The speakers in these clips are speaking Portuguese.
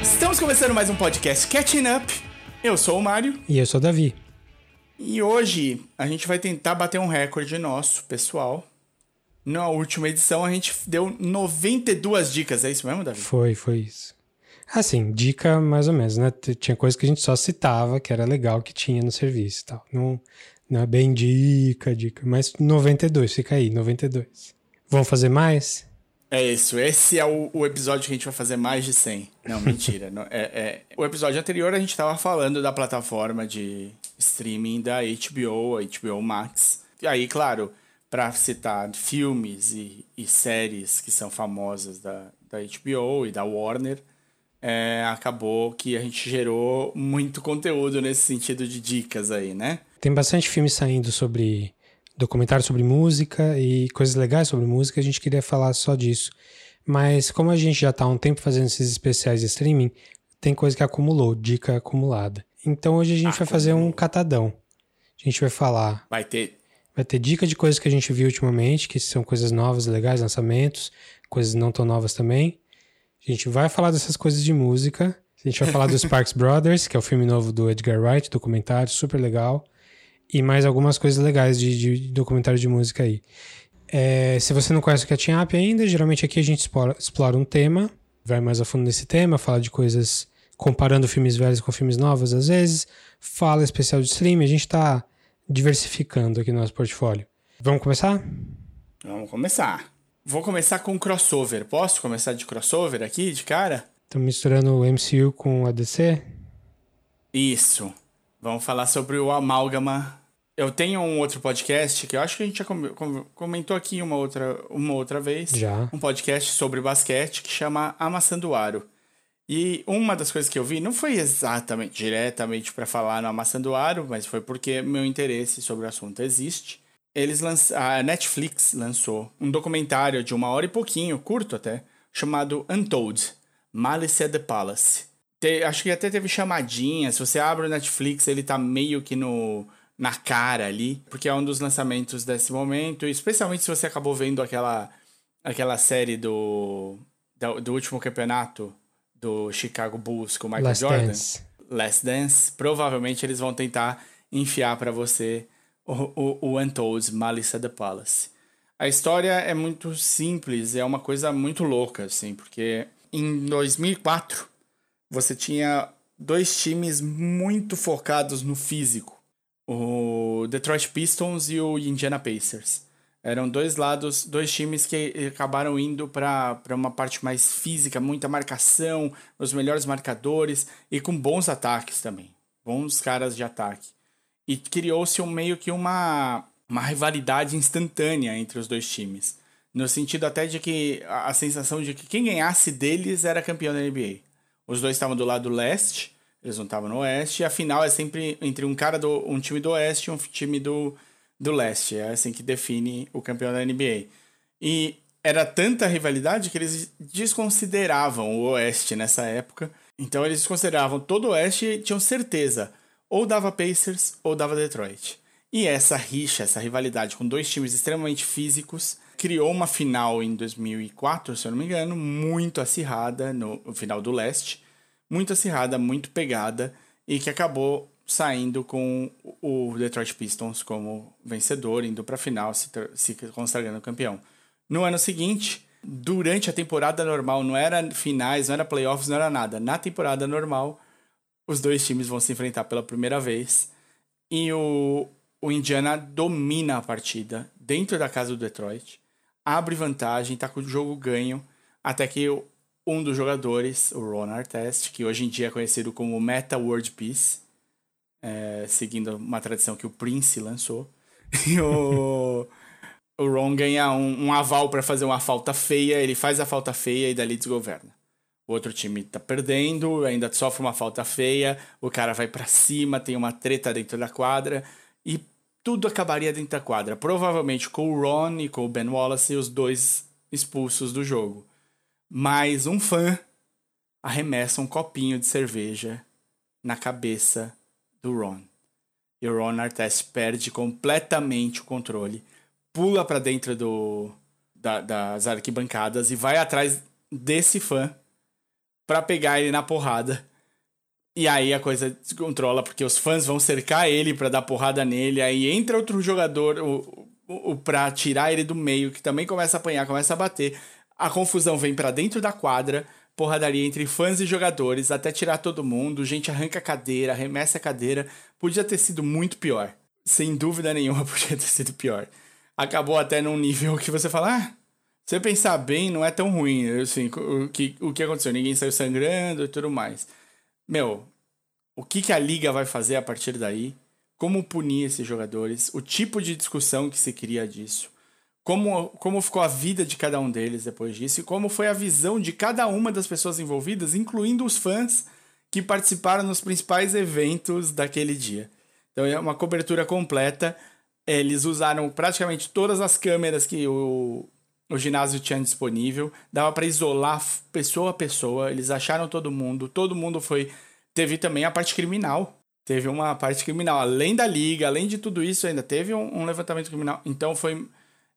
Estamos começando mais um podcast Catching Up. Eu sou o Mário E eu sou o Davi. E hoje a gente vai tentar bater um recorde nosso, pessoal. Na última edição a gente deu 92 dicas, é isso mesmo, Davi? Foi, foi isso. Assim, dica mais ou menos, né? Tinha coisa que a gente só citava, que era legal que tinha no serviço e tal. Não, não é bem dica, dica, mas 92, fica aí, 92. Vamos fazer mais? É isso, esse é o, o episódio que a gente vai fazer mais de 100. Não, mentira. não, é, é- O episódio anterior a gente tava falando da plataforma de streaming da HBO, a HBO Max. E aí, claro, pra citar filmes e, e séries que são famosas da, da HBO e da Warner, é, acabou que a gente gerou muito conteúdo nesse sentido de dicas aí, né? Tem bastante filme saindo sobre documentário sobre música e coisas legais sobre música, a gente queria falar só disso. Mas como a gente já tá há um tempo fazendo esses especiais de streaming, tem coisa que acumulou, dica acumulada. Então hoje a gente vai fazer um catadão. A gente vai falar, Vai ter vai ter dica de coisas que a gente viu ultimamente, que são coisas novas, legais, lançamentos, coisas não tão novas também. A gente vai falar dessas coisas de música. A gente vai falar do Sparks Brothers, que é o filme novo do Edgar Wright, documentário super legal. E mais algumas coisas legais de, de documentário de música aí. É, se você não conhece o Catching Up ainda, geralmente aqui a gente explora, explora um tema, vai mais a fundo nesse tema, fala de coisas comparando filmes velhos com filmes novos às vezes, fala especial de streaming, a gente tá diversificando aqui no nosso portfólio. Vamos começar? Vamos começar. Vou começar com crossover. Posso começar de crossover aqui, de cara? Estamos misturando o MCU com a DC? Isso. Vamos falar sobre o amálgama. Eu tenho um outro podcast que eu acho que a gente já com- com- comentou aqui uma outra, uma outra vez. Já. Um podcast sobre basquete que chama Amassando o Aro. E uma das coisas que eu vi não foi exatamente, diretamente para falar no Amassando Aro, mas foi porque meu interesse sobre o assunto existe. Eles lanç... A Netflix lançou um documentário de uma hora e pouquinho, curto até, chamado Untold, Malice at the Palace. Te- Acho que até teve chamadinha, se você abre o Netflix, ele tá meio que no na cara ali, porque é um dos lançamentos desse momento, especialmente se você acabou vendo aquela aquela série do do, último campeonato do Chicago Bulls com o Michael Last Jordan. Dance. Last Dance, provavelmente eles vão tentar enfiar pra você o, o, o Untold Malice at the Palace. A história é muito simples, é uma coisa muito louca, assim, porque em 2004 você tinha dois times muito focados no físico. O Detroit Pistons e o Indiana Pacers. Eram dois lados, dois times que acabaram indo para uma parte mais física, muita marcação, os melhores marcadores e com bons ataques também. Bons caras de ataque. E criou-se um, meio que uma, uma rivalidade instantânea entre os dois times. No sentido até de que a, sensação de que quem ganhasse deles era campeão da NBA. Os dois estavam do lado leste, eles não estavam no oeste, e a final é sempre entre um cara do um time do oeste e um time do, do leste. É assim que define o campeão da NBA. E era tanta rivalidade que eles desconsideravam o oeste nessa época. Então eles desconsideravam todo o oeste e tinham certeza ou dava Pacers ou dava Detroit. E essa rixa, essa rivalidade com dois times extremamente físicos, criou uma final em 2004, se eu não me engano, muito acirrada no, no final do leste, muito acirrada, muito pegada e que acabou saindo com o Detroit Pistons como vencedor, indo para a final, se, se consagrando campeão. No ano seguinte, durante a temporada normal, não era finais, não era playoffs, não era nada. Na temporada normal, os dois times vão se enfrentar pela primeira vez e o, o Indiana domina a partida dentro da casa do Detroit, abre vantagem, tá com o jogo ganho, até que um dos jogadores, o Ron Artest, que hoje em dia é conhecido como Meta World Peace, é, seguindo uma tradição que o Prince lançou, e o, o Ron ganha um, um aval para fazer uma falta feia, ele faz a falta feia e dali desgoverna. O outro time tá perdendo, ainda sofre uma falta feia, o cara vai para cima, tem uma treta dentro da quadra e tudo acabaria dentro da quadra. Provavelmente com o Ron e com o Ben Wallace, os dois expulsos do jogo. Mas um fã arremessa um copinho de cerveja na cabeça do Ron. E o Ron Artest perde completamente o controle, pula para dentro do, da, das arquibancadas e vai atrás desse fã para pegar ele na porrada. E aí a coisa descontrola, porque os fãs vão cercar ele para dar porrada nele. Aí entra outro jogador o, o, o, pra tirar ele do meio, que também começa a apanhar, começa a bater. A confusão vem para dentro da quadra, porradaria entre fãs e jogadores, até tirar todo mundo. Gente arranca a cadeira, arremessa a cadeira. Podia ter sido muito pior. Sem dúvida nenhuma, podia ter sido pior. Acabou até num nível que você fala, ah, se você pensar bem, não é tão ruim. Assim, o que, o que aconteceu? Ninguém saiu sangrando e tudo mais. Meu, o que, que a liga vai fazer a partir daí? Como punir esses jogadores? O tipo de discussão que se cria disso? Como, como ficou a vida de cada um deles depois disso? E como foi a visão de cada uma das pessoas envolvidas, incluindo os fãs que participaram nos principais eventos daquele dia. Então é uma cobertura completa. Eles usaram praticamente todas as câmeras que o, o ginásio tinha disponível, dava para isolar pessoa a pessoa, eles acharam todo mundo, todo mundo foi. Teve também a parte criminal. Teve uma parte criminal, além da liga, além de tudo isso, ainda teve um, um levantamento criminal. Então foi.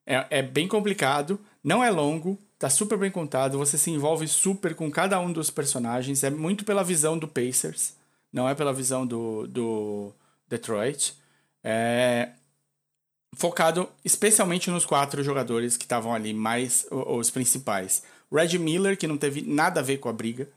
É, é, bem complicado, não é longo, tá super bem contado, você se envolve super com cada um dos personagens, é muito pela visão do Pacers, não é pela visão do, do Detroit. É, focado especialmente nos quatro jogadores que estavam ali, mais os principais. Red Miller, que não teve nada a ver com a briga.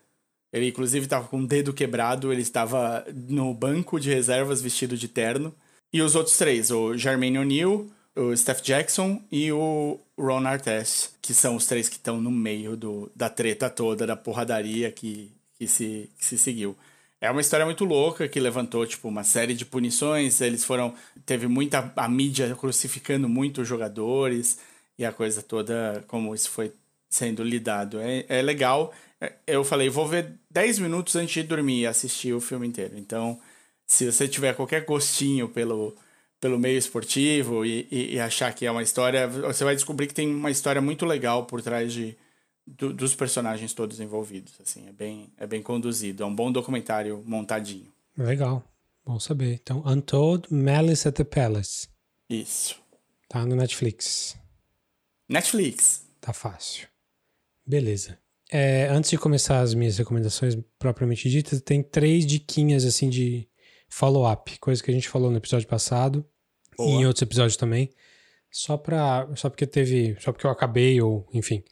Ele, inclusive, estava com o dedo quebrado, ele estava no banco de reservas vestido de terno. E os outros três, o Jermaine O'Neal, o Steph Jackson e o Ron Artest, que são os três que estão no meio do, da treta toda, da porradaria que, que, se, que se seguiu. É uma história muito louca que levantou, tipo, uma série de punições. Eles foram. Teve muita. A mídia crucificando muito os jogadores e a coisa toda, como isso foi sendo lidado. É, é legal. É, eu falei, vou ver 10 minutos antes de dormir e assistir o filme inteiro. Então, se você tiver qualquer gostinho pelo, pelo meio esportivo e, e, e achar que é uma história, você vai descobrir que tem uma história muito legal por trás de do, dos personagens todos envolvidos. Assim, é bem, é bem conduzido. É um bom documentário montadinho. Legal. Bom saber. Então, Untold Malice at the Palace. Isso. Tá no Netflix. Netflix. Tá fácil. Beleza. É, antes de começar as minhas recomendações propriamente ditas, tem três diquinhas assim de follow-up, coisa que a gente falou no episódio passado Boa. e em outros episódios também. Só pra. Só porque teve. Só porque eu acabei, ou enfim.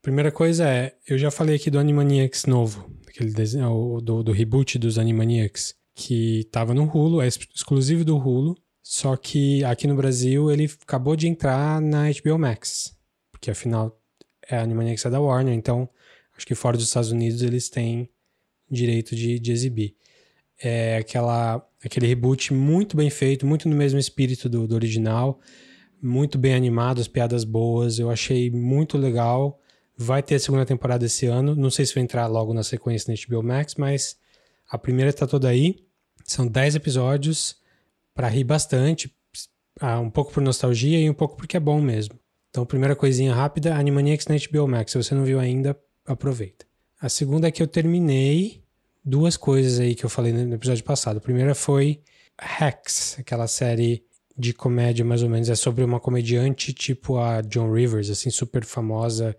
Primeira coisa é, eu já falei aqui do Animaniacs novo, aquele desenho, do, do reboot dos Animaniacs, que estava no Hulu, é exclusivo do Hulu, só que aqui no Brasil ele acabou de entrar na HBO Max, porque afinal é a Animaniacs é da Warner, então acho que fora dos Estados Unidos eles têm direito de, de exibir. É aquela, aquele reboot muito bem feito, muito no mesmo espírito do, do original, muito bem animado, as piadas boas, eu achei muito legal. Vai ter a segunda temporada esse ano. Não sei se vai entrar logo na sequência na HBO Max, mas a primeira está toda aí. São 10 episódios para rir bastante, ah, um pouco por nostalgia e um pouco porque é bom mesmo. Então, primeira coisinha rápida, Animaniacs na HBO Max. Se você não viu ainda, aproveita. A segunda é que eu terminei duas coisas aí que eu falei no episódio passado. A primeira foi Hacks, aquela série de comédia mais ou menos. É sobre uma comediante tipo a John Rivers, assim, super famosa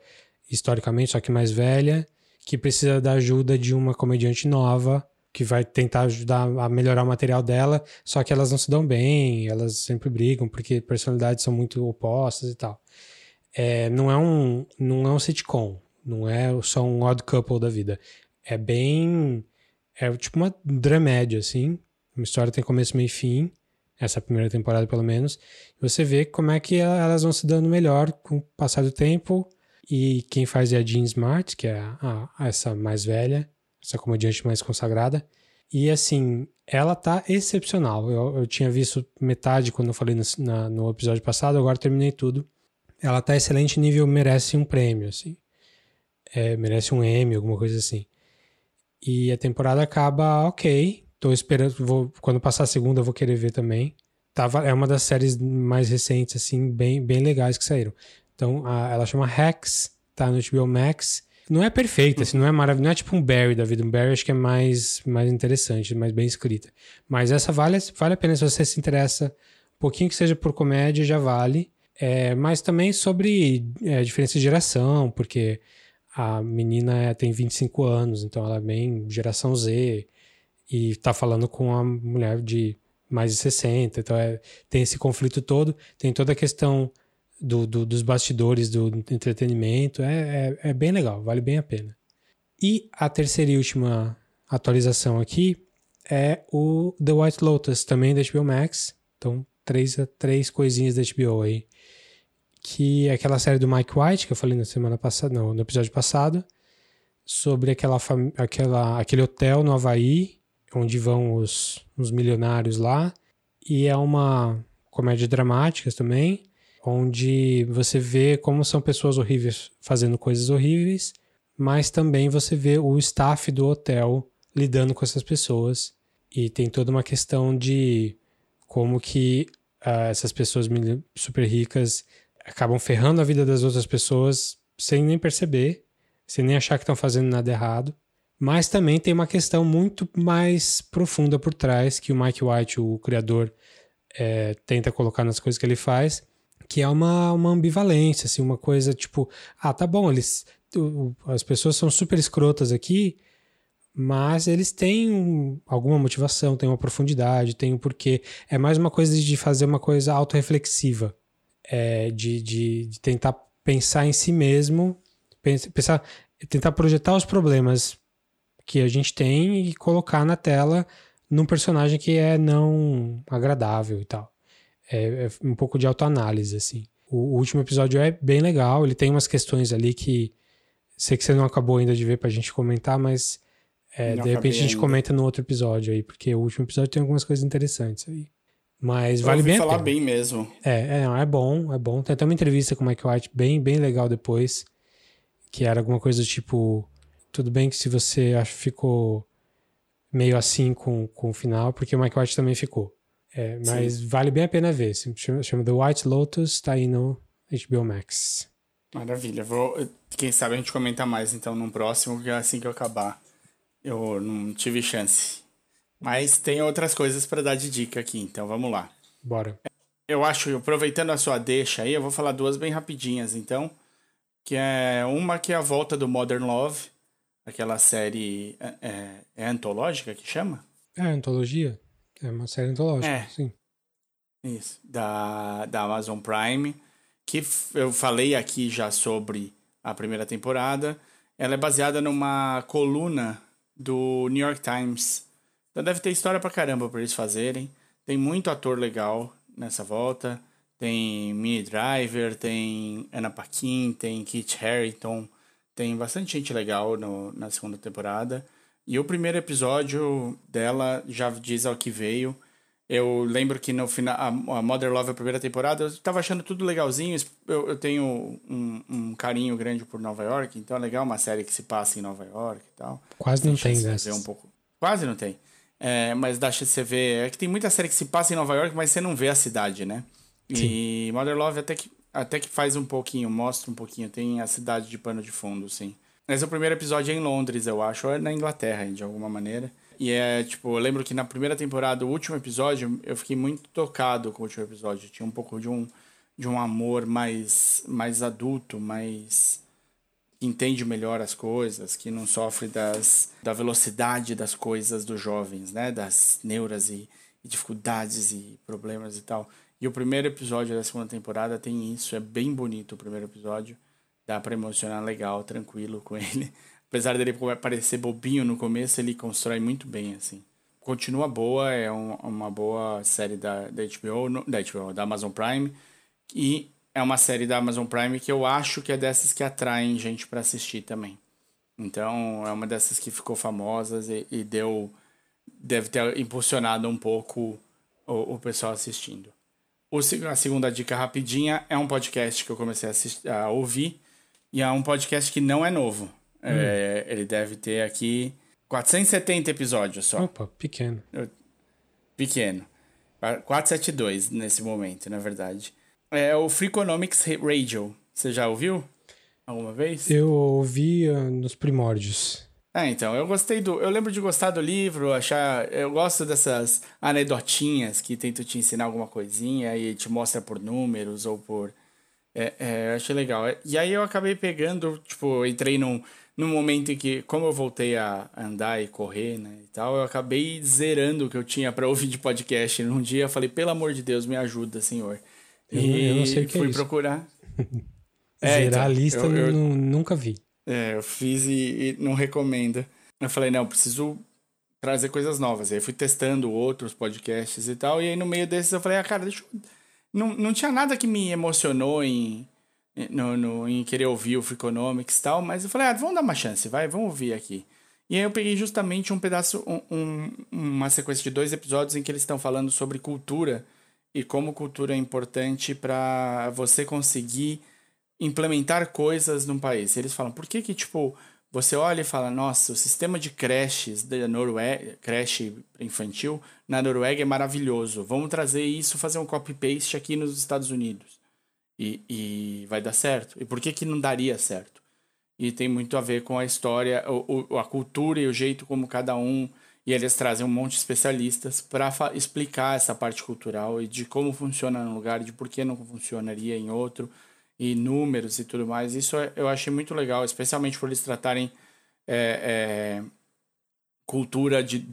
historicamente, só que mais velha, que precisa da ajuda de uma comediante nova que vai tentar ajudar a melhorar o material dela, só que elas não se dão bem, elas sempre brigam porque personalidades são muito opostas e tal. É, não é um não é um sitcom, não é só um odd couple da vida. É bem é tipo uma dramédia assim, uma história tem começo, meio e fim, essa primeira temporada pelo menos. Você vê como é que elas vão se dando melhor com o passar do tempo e quem faz é a Jean Smart, que é a, a, essa mais velha, essa comediante mais consagrada. E assim, ela tá excepcional. Eu, eu tinha visto metade quando eu falei no, na, no episódio passado, agora terminei tudo. Ela tá excelente nível, merece um prêmio, assim. É, merece um Emmy, alguma coisa assim. E a temporada acaba ok. Tô esperando, vou, quando passar a segunda eu vou querer ver também. tava, é uma das séries mais recentes, assim, bem, bem legais que saíram. Então, a, ela chama Hacks, tá no HBO Max. Não é perfeita, assim, não é maravilhosa, não é tipo um Barry da vida. Um Barry acho que é mais, mais interessante, mais bem escrita. Mas essa vale, vale a pena se você se interessa um pouquinho que seja por comédia, já vale. É, mas também sobre é, diferença de geração, porque a menina é, tem 25 anos, então ela é bem geração Z e tá falando com uma mulher de mais de 60, então é, tem esse conflito todo, tem toda a questão do, do, dos bastidores do entretenimento, é, é, é, bem legal, vale bem a pena. E a terceira e última atualização aqui é o The White Lotus, também da HBO Max, então três, três coisinhas da HBO aí, que é aquela série do Mike White, que eu falei na semana passada, não, no episódio passado, sobre aquela, aquela, aquele hotel no Havaí, onde vão os, os milionários lá. E é uma comédia dramática também, onde você vê como são pessoas horríveis fazendo coisas horríveis, mas também você vê o staff do hotel lidando com essas pessoas. E tem toda uma questão de como que uh, essas pessoas super ricas acabam ferrando a vida das outras pessoas sem nem perceber, sem nem achar que estão fazendo nada errado. Mas também tem uma questão muito mais profunda por trás que o Mike White, o criador, é, tenta colocar nas coisas que ele faz, que é uma, uma ambivalência, assim, uma coisa tipo, ah, tá bom, eles, as pessoas são super escrotas aqui, mas eles têm um, alguma motivação, têm uma profundidade, têm um porquê. É mais uma coisa de fazer uma coisa autorreflexiva, é, de, de, de tentar pensar em si mesmo, pensar, tentar projetar os problemas que a gente tem e colocar na tela num personagem que é não agradável e tal. É, é um pouco de autoanálise, assim. O, o, último episódio é bem legal, ele tem umas questões ali que sei que você não acabou ainda de ver pra gente comentar, mas é, de repente a gente ainda. comenta no outro episódio aí, porque o último episódio tem algumas coisas interessantes aí. Mas vale bem falar bem mesmo. É, é, é bom, é bom. Tem até uma entrevista com o Mike White bem, bem legal depois, que era alguma coisa do tipo tudo bem que se você acha ficou meio assim com, com o final, porque o Mike White também ficou. É, mas Sim. vale bem a pena ver. Se chama, chama The White Lotus, tá aí no HBO Max. Maravilha. Vou, quem sabe a gente comenta mais então no próximo, que é assim que eu acabar. Eu não tive chance. Mas tem outras coisas para dar de dica aqui, então vamos lá. Bora. Eu acho, aproveitando a sua deixa aí, eu vou falar duas bem rapidinhas, então. Que é uma que é a volta do Modern Love, aquela série é, é, é, antológica que chama? É, antologia. É uma série antológica, é. sim. Isso, da, da Amazon Prime, que eu falei aqui já sobre a primeira temporada. Ela é baseada numa coluna do New York Times. Então deve ter história pra caramba pra eles fazerem. Tem muito ator legal nessa volta. Tem Minnie Driver, tem Anna Paquin, tem Kit Harington, tem bastante gente legal no, na segunda temporada. E o primeiro episódio dela já diz ao que veio. Eu lembro que no final, a, a Mother Love, a primeira temporada, eu tava achando tudo legalzinho. Eu, eu tenho um, um, carinho grande por Nova York, então é legal uma série que se passa em Nova York e tal. Quase não tem dessas. Um pouco. Quase não tem. É, mas dá chance de você ver. É que tem muita série que se passa em Nova York, mas você não vê a cidade, né? Sim. E Mother Love até que até que faz um pouquinho, mostra um pouquinho. Tem a cidade de pano de fundo, sim. Mas o primeiro episódio é em Londres, eu acho, ou é na Inglaterra, de alguma maneira. E é, tipo, eu lembro que na primeira temporada, o último episódio, eu fiquei muito tocado com o último episódio. Tinha um pouco de um, de um amor mais, mais adulto, mais. Entende melhor as coisas, que não sofre das, da velocidade das coisas dos jovens, né? Das neuras e, e dificuldades e problemas e tal. E o primeiro episódio da segunda temporada tem isso, é bem bonito o primeiro episódio. Dá pra emocionar legal, tranquilo com ele. Apesar dele parecer bobinho no começo, ele constrói muito bem, assim. Continua boa, é um, uma boa série da, da HBO, da HBO, da Amazon Prime. E é uma série da Amazon Prime que eu acho que é dessas que atraem gente para assistir também. Então, é uma dessas que ficou famosa e, e deu. Deve ter impulsionado um pouco o, o pessoal assistindo. O, a segunda dica rapidinha é um podcast que eu comecei a, assistir, a ouvir. E é um podcast que não é novo. Hum. É, ele deve ter aqui 470 episódios só. Opa, pequeno. pequeno. 472 nesse momento, na verdade. É o Freakonomics Radio. Você já ouviu? Alguma vez? Eu ouvi uh, nos primórdios. É, então, eu gostei do. Eu lembro de gostar do livro, achar. Eu gosto dessas anedotinhas que tentam te ensinar alguma coisinha e te mostra por números ou por. É, é, eu achei legal. E aí eu acabei pegando, tipo, entrei num, num momento em que, como eu voltei a andar e correr, né, e tal, eu acabei zerando o que eu tinha para ouvir de podcast. Num dia eu falei, pelo amor de Deus, me ajuda, senhor. Eu, e eu não sei o que fui é isso. procurar. Zerar então, a lista eu- eu- nu- nunca vi. É, eu fiz e, e não recomendo. Eu falei, não, preciso trazer coisas novas. Aí fui testando outros podcasts e tal. E aí no meio desses eu falei, ah, cara, deixa eu... Não, não tinha nada que me emocionou em, no, no- em querer ouvir o Freakonomics e tal, mas eu falei, ah, vamos dar uma chance, vai, vamos ouvir aqui. E aí eu peguei justamente um pedaço, um- um- uma sequência de dois episódios em que eles estão falando sobre cultura e como cultura é importante para você conseguir implementar coisas num país. Eles falam, por que que, tipo, você olha e fala, nossa, o sistema de creches da Noruega, creche infantil na Noruega é maravilhoso. Vamos trazer isso, fazer um copy-paste aqui nos Estados Unidos. E, e vai dar certo. E por que que não daria certo? E tem muito a ver com a história, o, o- a cultura e o jeito como cada um... E eles trazem um monte de especialistas para explicar essa parte cultural e de como funciona num lugar, de por que não funcionaria em outro e números e tudo mais. Isso é- eu achei muito legal, especialmente por eles tratarem é, é, cultura de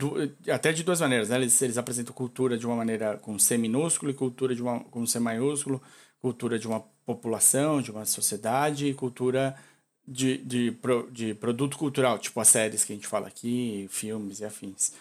até de duas maneiras. Né? Eles, eles apresentam cultura de uma maneira com C minúsculo e cultura de uma, com C maiúsculo, cultura de uma população, de uma sociedade e cultura de, de, de produto cultural, tipo as séries que a gente fala aqui, filmes e afins.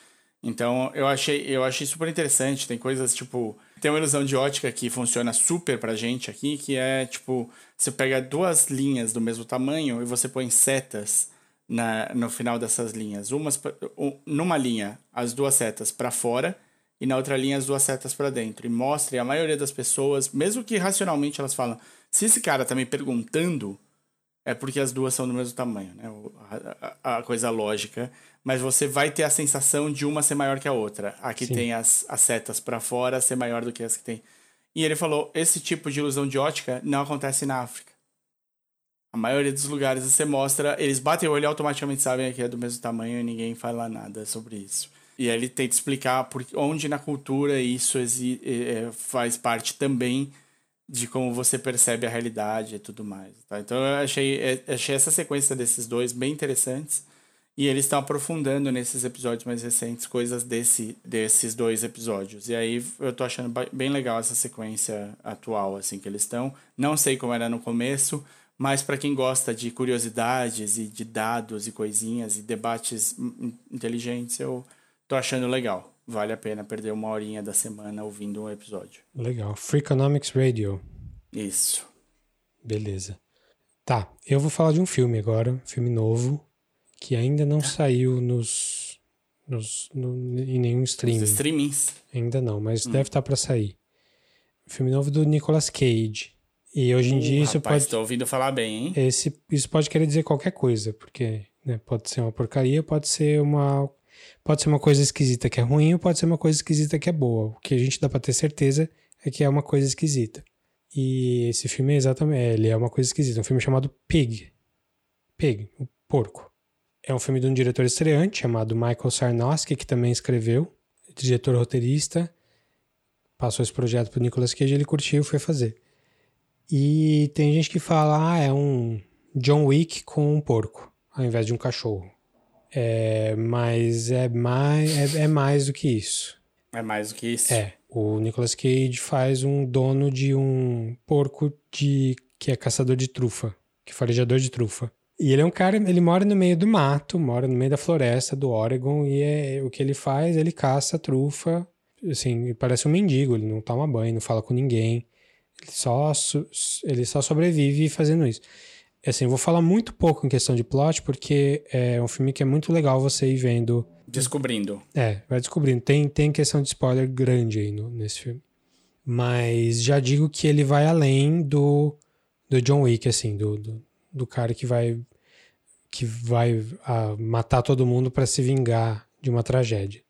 Então, eu achei, eu achei super interessante. Tem coisas tipo. Tem uma ilusão de ótica que funciona super pra gente aqui, que é tipo: você pega duas linhas do mesmo tamanho e você põe setas na, no final dessas linhas. Umas, um- numa linha, as duas setas para fora e na outra linha, as duas setas para dentro. E mostra, e a maioria das pessoas, mesmo que racionalmente elas falam: se esse cara tá me perguntando, é porque as duas são do mesmo tamanho, né? A, a- a coisa lógica. Mas você vai ter a sensação de uma ser maior que a outra. A que Sim. tem as, as setas para fora ser maior do que as que tem. E ele falou: esse tipo de ilusão de ótica não acontece na África. A maioria dos lugares você mostra, eles batem o olho e automaticamente sabem que é do mesmo tamanho e ninguém fala nada sobre isso. E aí ele tenta explicar por, onde na cultura isso eh, eh, faz parte também de como você percebe a realidade e tudo mais. Tá? Então eu achei, eh, achei essa sequência desses dois bem interessantes. E eles estão aprofundando nesses episódios mais recentes coisas desse, desses dois episódios. E aí eu tô achando bem legal essa sequência atual, assim, que eles estão. Não sei como era no começo, mas para quem gosta de curiosidades e de dados e coisinhas e debates inteligentes, eu tô achando legal. Vale a pena perder uma horinha da semana ouvindo um episódio. Legal. Freakonomics Radio. Isso. Beleza. Tá, eu vou falar de um filme agora, um filme novo, que ainda não saiu nos, nos no- em nenhum streaming. streamings. Ainda não, mas deve estar pra sair. Filme novo do Nicolas Cage. E hoje em dia Uh, isso rapaz, pode tô ouvindo falar bem, hein? esse isso pode querer dizer qualquer coisa, porque né, pode ser uma porcaria, pode ser uma pode ser uma coisa esquisita que é ruim, ou pode ser uma coisa esquisita que é boa. O que a gente dá pra ter certeza é que é uma coisa esquisita. E esse filme é exatamente, ele é uma coisa esquisita, um filme chamado Pig. Pig, o porco. É um filme de um diretor estreante chamado Michael Sarnowski, que também escreveu, diretor roteirista. Passou esse projeto pro Nicolas Cage, ele curtiu e foi fazer. E tem gente que fala, ah, é um John Wick com um porco, ao invés de um cachorro. É, mas é mais, é, é mais do que isso. É mais do que isso. É, o Nicolas Cage faz um dono de um porco de que é caçador de trufa, que é farejador de trufa. E ele é um cara, ele mora no meio do mato, mora no meio da floresta do Oregon e é, o que ele faz, ele caça trufa, assim, parece um mendigo, ele não toma banho, não fala com ninguém. Ele só ele só sobrevive fazendo isso. Assim, eu vou falar muito pouco em questão de plot porque é um filme que é muito legal você ir vendo Descobrindo. é, vai descobrindo. Tem, tem questão de spoiler grande aí no- nesse filme. Mas já digo que ele vai além do, do John Wick, assim, do, do, do cara que vai que vai ah, matar todo mundo para se vingar de uma tragédia.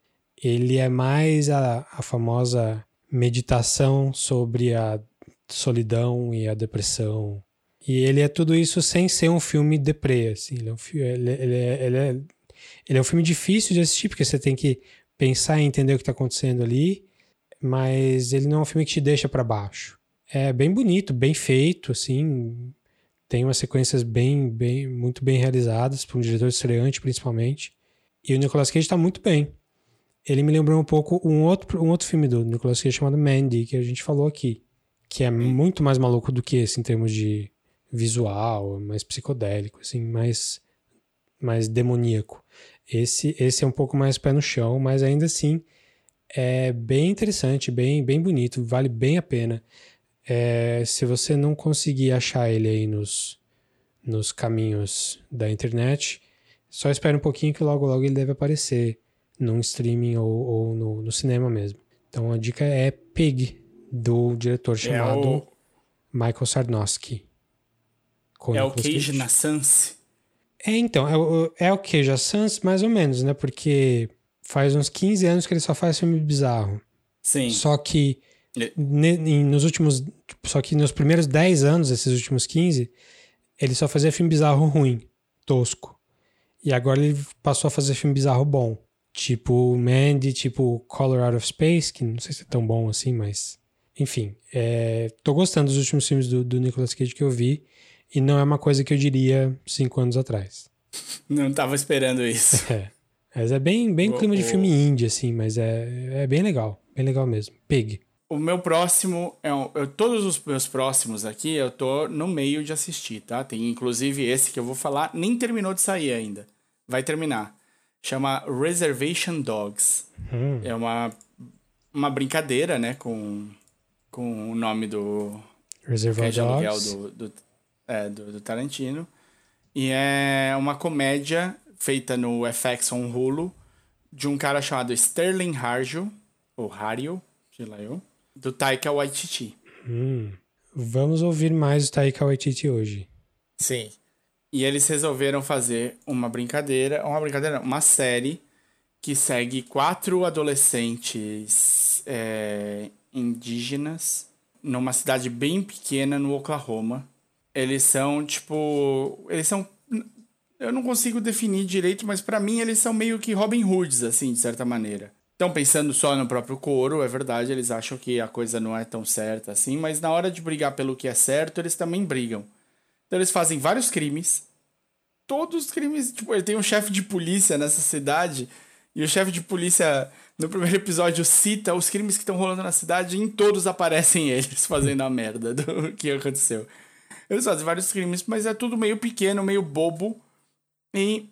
Ele é mais a, a famosa meditação sobre a solidão e a depressão. E ele é tudo isso sem ser um filme deprê, assim. Ele é um, ele, ele, é, ele, é, ele é um filme difícil de assistir, porque você tem que pensar e entender o que está acontecendo ali, mas ele não é um filme que te deixa para baixo. É bem bonito, bem feito, assim, tem umas sequências bem, bem, muito bem realizadas, para um diretor estreante, principalmente. E o Nicolas Cage está muito bem. Ele me lembrou um pouco um outro, um outro filme do Nicolas Cage chamado Mandy, que a gente falou aqui. Que é muito mais maluco do que esse em termos de visual, mais psicodélico, assim, mais, mais demoníaco. Esse, esse é um pouco mais pé no chão, mas ainda assim é bem interessante, bem, bem bonito, vale bem a pena. É, se você não conseguir achar ele aí nos, nos caminhos da internet, só espere um pouquinho que logo logo ele deve aparecer num streaming ou, ou no, no, cinema mesmo. Então a dica é Pig, do diretor chamado é o... Michael Sarnowski. É o Cage na Sans? É, então, é o, é o Cage na Sans mais ou menos, né? Porque faz uns 15 anos que ele só faz filme bizarro. Sim. Só que nos últimos. Só que nos primeiros 10 anos, esses últimos 15, ele só fazia filme bizarro ruim, tosco. E agora ele passou a fazer filme bizarro bom. Tipo Mandy, tipo Color Out of Space, que não sei se é tão bom assim, mas. Enfim, é, tô gostando dos últimos filmes do, do Nicolas Cage que eu vi. E não é uma coisa que eu diria cinco anos atrás. Não tava esperando isso. É. Mas é bem, bem o, clima de filme indie, assim, mas é, é bem legal. Bem legal mesmo. Pig. O meu próximo, é um, eu, todos os meus próximos aqui, eu tô no meio de assistir, tá? Tem inclusive esse que eu vou falar, nem terminou de sair ainda. Vai terminar. Chama Reservation Dogs. Hum. É uma, uma brincadeira, né? Com, com o nome do. Reservoir Dogs. Do, do, é, do, do Tarantino. E é uma comédia feita no FX on Hulu de um cara chamado Sterling Harjo, ou Hario, sei lá eu, do Taika Waititi. Hum. Vamos ouvir mais o Taika Waititi hoje. Sim. E eles resolveram fazer uma brincadeira, uma brincadeira, uma série que segue quatro adolescentes é, indígenas numa cidade bem pequena no Oklahoma eles são, tipo. Eles são. Eu não consigo definir direito, mas para mim eles são meio que Robin Hoods, assim, de certa maneira. Estão pensando só no próprio couro, é verdade, eles acham que a coisa não é tão certa assim, mas na hora de brigar pelo que é certo, eles também brigam. Então eles fazem vários crimes. Todos os crimes, tipo, ele tem um chefe de polícia nessa cidade, e o chefe de polícia, no primeiro episódio, cita os crimes que estão rolando na cidade, e em todos aparecem eles fazendo a merda do que aconteceu. Eles fazem vários crimes, mas é tudo meio pequeno, meio bobo. E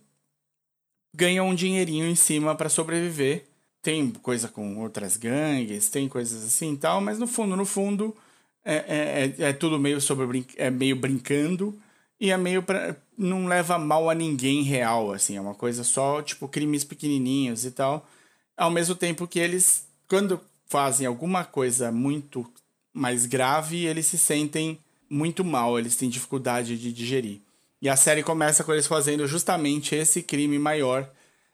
ganham um dinheirinho em cima para sobreviver. Tem coisa com outras gangues, tem coisas assim e tal, mas no fundo, no fundo, é, é, é, é tudo meio sobre é meio brincando e é meio pra, não leva mal a ninguém real, assim, é uma coisa só, tipo, crimes pequenininhos e tal. Ao mesmo tempo que eles, quando fazem alguma coisa muito mais grave, eles se sentem muito mal, eles têm dificuldade de digerir. E a série começa com eles fazendo justamente esse crime maior,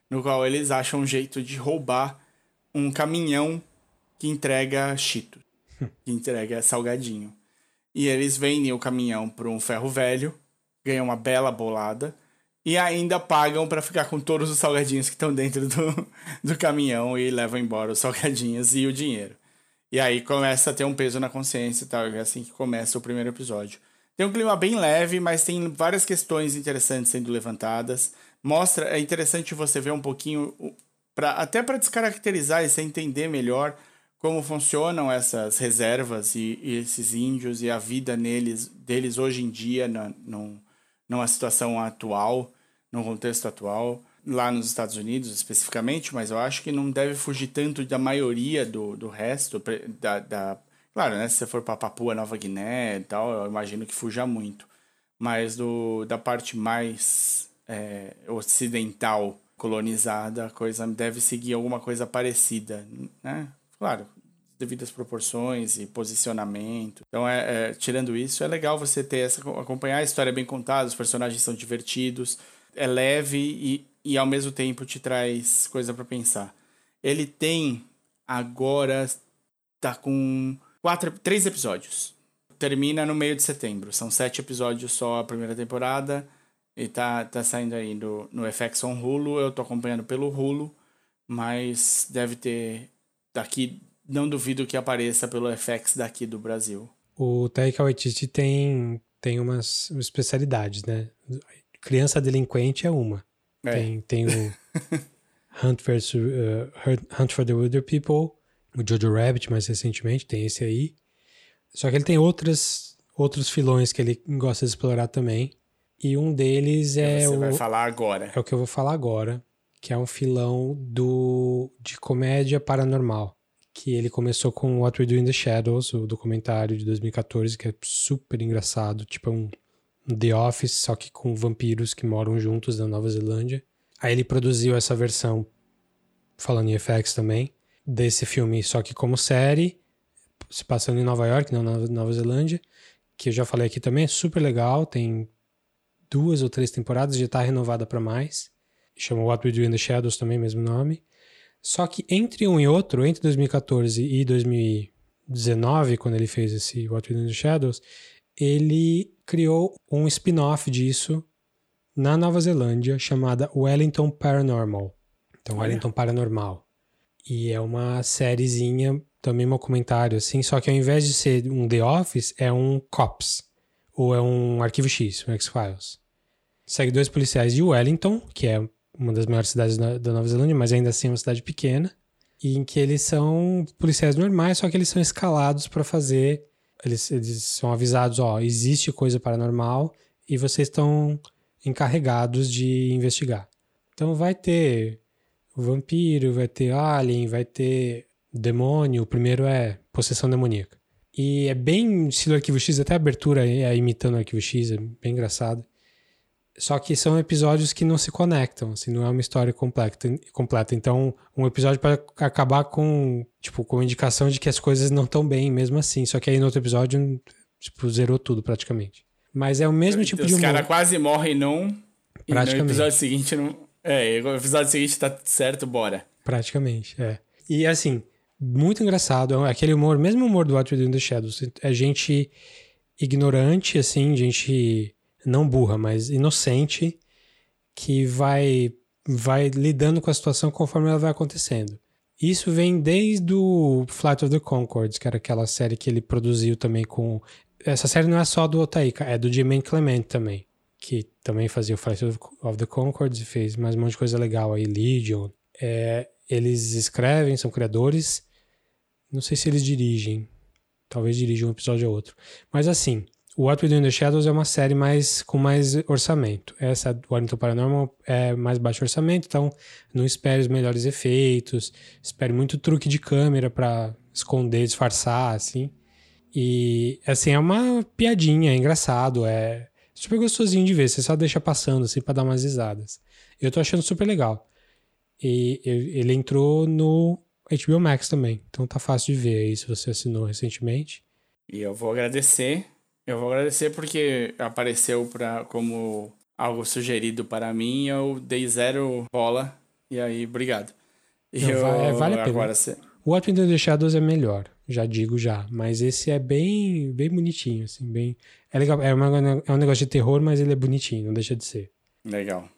no qual eles acham um jeito de roubar um caminhão que entrega chito, que entrega salgadinho. E eles vendem o caminhão para um ferro velho, ganham uma bela bolada e ainda pagam para ficar com todos os salgadinhos que estão dentro do, do caminhão e levam embora os salgadinhos e o dinheiro. E aí começa a ter um peso na consciência e tal. É assim que começa o primeiro episódio. Tem um clima bem leve, mas tem várias questões interessantes sendo levantadas. Mostra, é interessante você ver um pouquinho, pra, até para descaracterizar e você entender melhor como funcionam essas reservas e, e, esses índios e a vida neles, deles hoje em dia, na, num, numa situação atual, num contexto atual lá nos Estados Unidos especificamente, mas eu acho que não deve fugir tanto da maioria do, do resto, da, da claro, né, se você for para Papua Nova Guiné e tal, eu imagino que fuja muito, mas do, da parte mais é, ocidental colonizada, a coisa deve seguir alguma coisa parecida, né? Claro, devidas proporções e posicionamento. Então, é, é, tirando isso, é legal você ter essa acompanhar a história bem contada, os personagens são divertidos, é leve e e ao mesmo tempo te traz coisa para pensar. Ele tem agora tá com quatro, três episódios. Termina no meio de setembro. São sete episódios só a primeira temporada. E tá, tá saindo aí no, no FX on Hulu. Eu tô acompanhando pelo Hulu. Mas deve ter. Daqui. Não duvido que apareça pelo FX daqui do Brasil. O Taika Waititi tem, tem umas especialidades, né? Criança delinquente é uma. É. Tem, tem o Hunt, versus, uh, Hunt for the Wilder People, o Jojo Rabbit mais recentemente, tem esse aí. Só que ele tem outras, outros filões que ele gosta de explorar também. E um deles é Você o, vai falar agora. é o que eu vou falar agora, que é um filão do de comédia paranormal. Que ele começou com What We Do in the Shadows, o documentário de 2014, que é super engraçado, tipo um um The Office, só que com vampiros que moram juntos na Nova Zelândia. Aí ele produziu essa versão, falando em FX também, desse filme, só que como série, se passando em Nova York, não na Nova Zelândia, que eu já falei aqui também, é super legal, tem duas ou três temporadas, já tá renovada para mais. Chama What We Do in the Shadows também, mesmo nome. Só que entre um e outro, entre 2014 e 2019, quando ele fez esse What We Do in the Shadows, ele criou um spin-off disso na Nova Zelândia chamada Wellington Paranormal. Então, Olha. Wellington Paranormal. E é uma sériezinha, também um documentário, assim, só que ao invés de ser um The Office, é um Cops. Ou é um Arquivo X, um X-Files. Segue dois policiais de Wellington, que é uma das maiores cidades da da Nova Zelândia, mas ainda assim é uma cidade pequena, e em que eles são policiais normais, só que eles são escalados para fazer. Eles, eles são avisados: ó, existe coisa paranormal e vocês estão encarregados de investigar. Então vai ter vampiro, vai ter alien, vai ter demônio. O primeiro é possessão demoníaca. E é bem estilo Arquivo X, até a abertura é imitando o Arquivo X, é bem engraçado. Só que são episódios que não se conectam, assim, não é uma história completa, completa. Então, um episódio pode acabar com, tipo, com indicação de que as coisas não estão bem mesmo assim. Só que aí no outro episódio, tipo, zerou tudo praticamente. Mas é o mesmo tipo Os de humor. caras quase morrem num. E no Praticamente. episódio seguinte não. É, o episódio seguinte tá certo, bora. Praticamente, é. E assim, muito engraçado. É aquele humor, mesmo humor do What We Do in the Shadows. É gente ignorante, assim, gente não burra, mas inocente, que vai, vai lidando com a situação conforme ela vai acontecendo. Isso vem desde o Flight of the Conchords, que era aquela série que ele produziu também com. Essa série não é só do Otaika, é do Jermaine Clement também, que também fazia o Flight of the Conchords e fez mais um monte de coisa legal aí, Legion. É, eles escrevem, são criadores. Não sei se eles dirigem. Talvez dirijam um episódio ou outro. Mas assim, What We Do in the Shadows é uma série mais com mais orçamento. Essa do Wellington Paranormal é mais baixo orçamento, então não espere os melhores efeitos, espere muito truque de câmera pra esconder, disfarçar, assim. E assim, é uma piadinha, é engraçado, é super gostosinho de ver, você só deixa passando assim pra dar umas risadas. Eu tô achando super legal. E ele entrou no HBO Max também, então tá fácil de ver aí se você assinou recentemente. E eu vou agradecer. Eu vou agradecer porque apareceu pra, como algo sugerido para mim. Eu dei zero bola. E aí, obrigado. E Não, eu, va- é, vale a pena. Cê- O Do in the Shadows é melhor, já digo já, mas esse é bem, bem bonitinho, assim, bem... É legal, é, uma- é um negócio de terror, mas ele é bonitinho, não deixa de ser. Legal.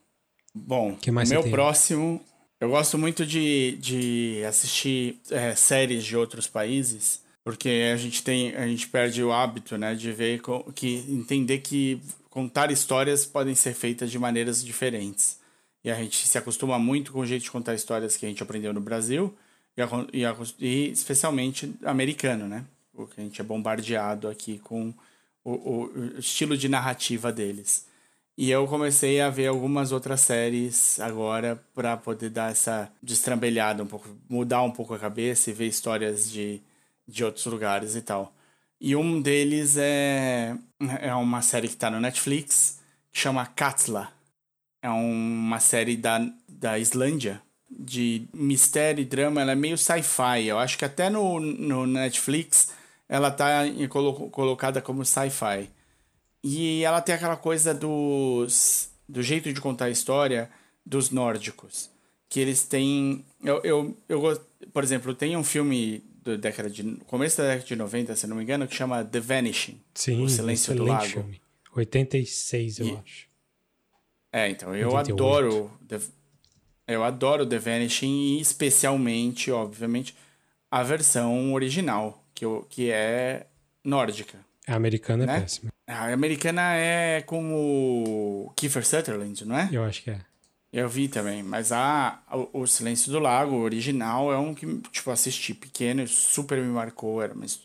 Bom, Que mais meu próximo. Eu gosto muito de, de assistir é, séries de outros países, porque a gente tem. A gente perde o hábito, né? De ver que. entender que contar histórias podem ser feitas de maneiras diferentes. E a gente se acostuma muito com o jeito de contar histórias que a gente aprendeu no Brasil, e, a- e, a- e especialmente americano, né? Porque a gente é bombardeado aqui com o, o- o estilo de narrativa deles. E eu comecei a ver algumas outras séries agora para poder dar essa destrambelhada um pouco, mudar um pouco a cabeça e ver histórias de, de outros lugares e tal. E um deles é, é uma série que tá no Netflix, que chama Katla. É uma série da, da Islândia, de mistério e drama. Ela é meio sci-fi. Eu acho que até no, no Netflix ela tá colo- colocada como sci-fi. E ela tem aquela coisa dos. do jeito de contar a história dos nórdicos. Que eles têm. Eu, eu, eu. Por exemplo, tem um filme da década de. começo da década de 90, se não me engano, que chama The Vanishing. Sim, O Silêncio do Lago. filme. 86, eu E- acho. É, então, eu 88. adoro. The, eu adoro The Vanishing e especialmente, obviamente, a versão original, que, eu, que é nórdica. A americana Né? é péssima. A americana é com o Kiefer Sutherland, não é? Eu acho que é. Eu vi também, mas a, o, o Silêncio do Lago, o original, é um que, tipo, assisti pequeno super me marcou. Era, mas,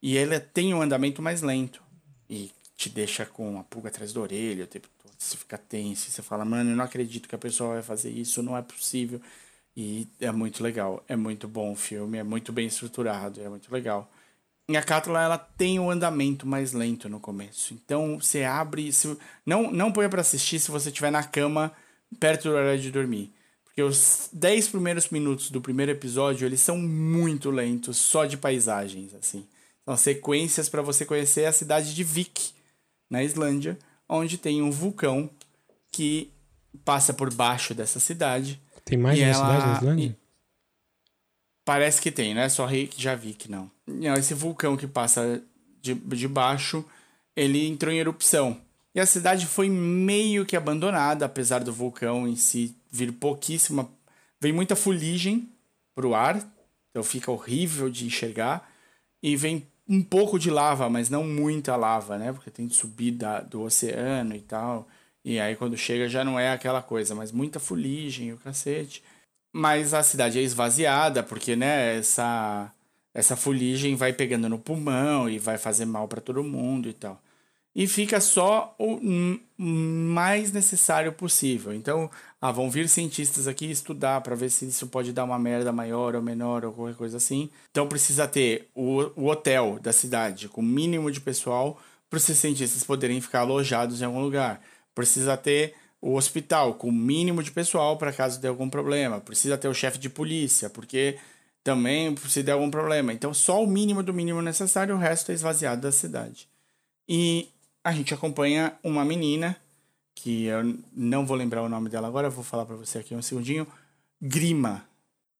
e ele tem um andamento mais lento. E te deixa com a pulga atrás da orelha o tempo todo. Você fica tenso, você fala, mano, eu não acredito que a pessoa vai fazer isso, não é possível. E é muito legal, é muito bom o filme, é muito bem estruturado, é muito legal. E a Cátula, ela tem o andamento mais lento no começo. Então, você abre... Se, não, não ponha pra assistir se você estiver na cama perto da hora de dormir. Porque os 10 primeiros minutos do primeiro episódio, eles são muito lentos, só de paisagens, assim. São sequências para você conhecer a cidade de Vik, na Islândia, onde tem um vulcão que passa por baixo dessa cidade. Tem mais de uma ela- cidade na Islândia? Parece que tem, não é só Reykjavik, não. Não, esse vulcão que passa de, de baixo, ele entrou em erupção. E a cidade foi meio que abandonada, apesar do vulcão em si vir pouquíssima. Vem muita fuligem pro ar, então fica horrível de enxergar. E vem um pouco de lava, mas não muita lava, né? Porque tem de subir da, do oceano e tal. E aí quando chega já não é aquela coisa, mas muita fuligem, o cacete. Mas a cidade é esvaziada, porque, né, essa, essa fuligem vai pegando no pulmão e vai fazer mal para todo mundo e tal. E fica só o mais necessário possível. Então, ah, vão vir cientistas aqui estudar para ver se isso pode dar uma merda maior ou menor ou qualquer coisa assim. Então, precisa ter o, o hotel da cidade com o mínimo de pessoal para os cientistas poderem ficar alojados em algum lugar. Precisa ter o hospital com o mínimo de pessoal para caso dê algum problema. Precisa ter o chefe de polícia, porque também se der algum problema. Então, só o mínimo do mínimo necessário, o resto é esvaziado da cidade. E a gente acompanha uma menina, que eu não vou lembrar o nome dela agora, vou falar para você aqui um segundinho. Grima.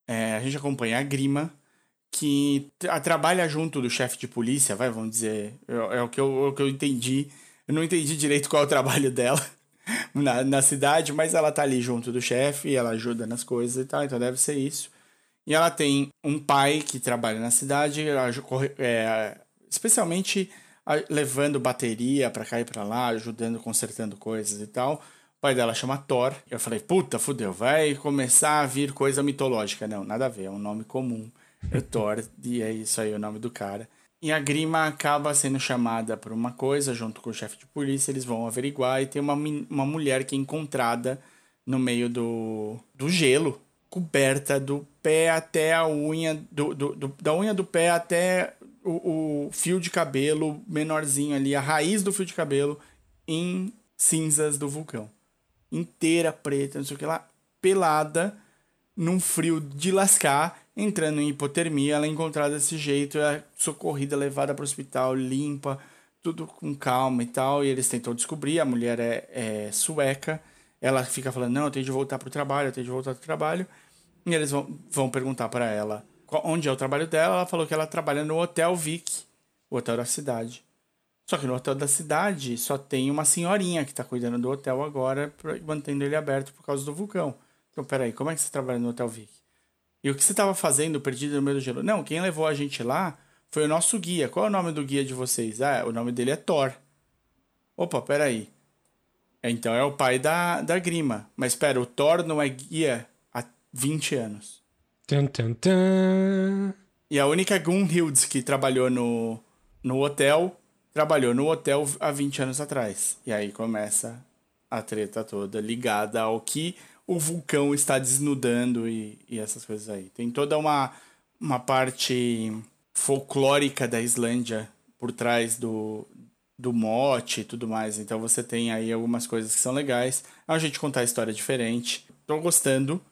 É, a gente acompanha a Grima, que tra- trabalha junto do chefe de polícia, vai, vamos dizer. É, é o, que eu, é o que eu entendi. Eu não entendi direito qual é o trabalho dela na, na cidade, mas ela tá ali junto do chefe, ela ajuda nas coisas e tal, então deve ser isso. E ela tem um pai que trabalha na cidade, é, especialmente levando bateria pra cá e pra lá, ajudando, consertando coisas e tal. O pai dela chama Thor. Eu falei, puta, fudeu, vai começar a vir coisa mitológica. Não, nada a ver, é um nome comum. É Thor, e é isso aí o nome do cara. E a Grima acaba sendo chamada por uma coisa, junto com o chefe de polícia, eles vão averiguar e tem uma, uma mulher que é encontrada no meio do, do gelo, coberta do pé até a unha, do, do, do- da unha do pé até o, o fio de cabelo menorzinho ali, a raiz do fio de cabelo em cinzas do vulcão. Inteira preta, não sei o que lá, pelada, num frio de lascar, entrando em hipotermia, ela é encontrada desse jeito, é socorrida, levada para o hospital, limpa, tudo com calma e tal, e eles tentam descobrir, a mulher é, é sueca, ela fica falando, não, eu tenho de voltar pro trabalho, eu tenho de voltar pro trabalho, e eles vão, vão perguntar para ela onde é o trabalho dela, ela falou que ela trabalha no Hotel Vic, o hotel da cidade. Só que no hotel da cidade só tem uma senhorinha que tá cuidando do hotel agora, mantendo ele aberto por causa do vulcão. Então, peraí, como é que você trabalha no Hotel Vic? E o que você estava fazendo perdido no meio do gelo? Não, quem levou a gente lá foi o nosso guia. Qual é o nome do guia de vocês? Ah, o nome dele é Thor. Opa, peraí. Então é o pai da, da Grima. Mas pera, o Thor não é guia há 20 anos. Tan, tan, tan. E a única Gunhild que trabalhou no, no hotel, trabalhou no hotel há 20 anos atrás. E aí começa a treta toda ligada ao que o vulcão está desnudando e, e essas coisas aí. Tem toda uma, uma parte folclórica da Islândia por trás do, do mote e tudo mais. Então você tem aí algumas coisas que são legais. É gente contar a história diferente. Tô gostando,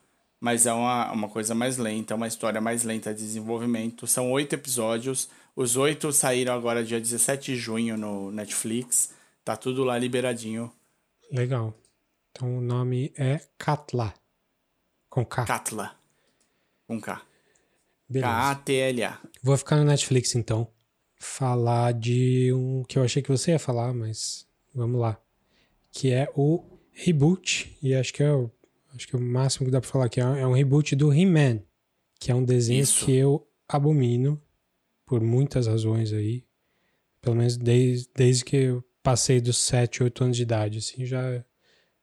mas é uma, uma coisa mais lenta, é uma história mais lenta de desenvolvimento. São oito episódios. Os oito saíram agora dia 17 de junho no Netflix. Tá tudo lá liberadinho. Legal. Então o nome é Katla. Com K. Katla. Com K. Beleza. K-A-T-L-A. Vou ficar no Netflix então. Falar de um que eu achei que você ia falar, mas vamos lá. Que é o reboot. E acho que é o, acho que é o máximo que dá pra falar aqui. É um reboot do He-Man. Que é um desenho Isso. que eu abomino. Por muitas razões aí. Pelo menos desde, desde que eu passei dos 7, 8 anos de idade. Assim, já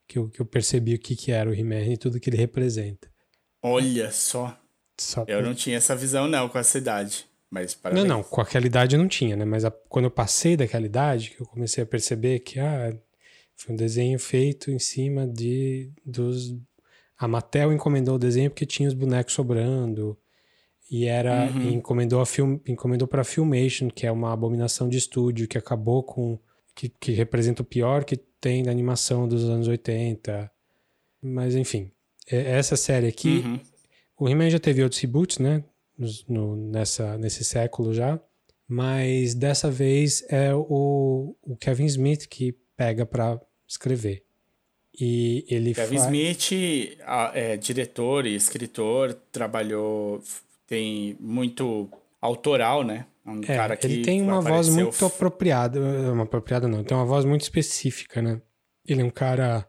que eu, que eu percebi o que, que era o He-Man e tudo que ele representa. Olha só. Só Eu não tinha essa visão, não, com essa idade. Mas Não, não, com aquela idade eu não tinha, né? Mas a- quando eu passei daquela idade, que eu comecei a perceber que ah, foi um desenho feito em cima de dos a Mattel encomendou o desenho porque tinha os bonecos sobrando e era Uhum. e encomendou a film, encomendou para Filmation, que é uma abominação de estúdio que acabou com que, que representa o pior que tem da animação dos anos 80. Mas enfim, é- essa série aqui Uhum. o He-Man já teve outros reboots, né? No- nessa, nesse século já. Mas dessa vez é o, o Kevin Smith que pega pra escrever. E ele Kevin fa- Smith é diretor e escritor, trabalhou, tem muito autoral, né? É Um É, cara que ele tem uma voz muito apropriada. eh, Uma apropriada não, tem uma voz muito específica, né? Ele é um cara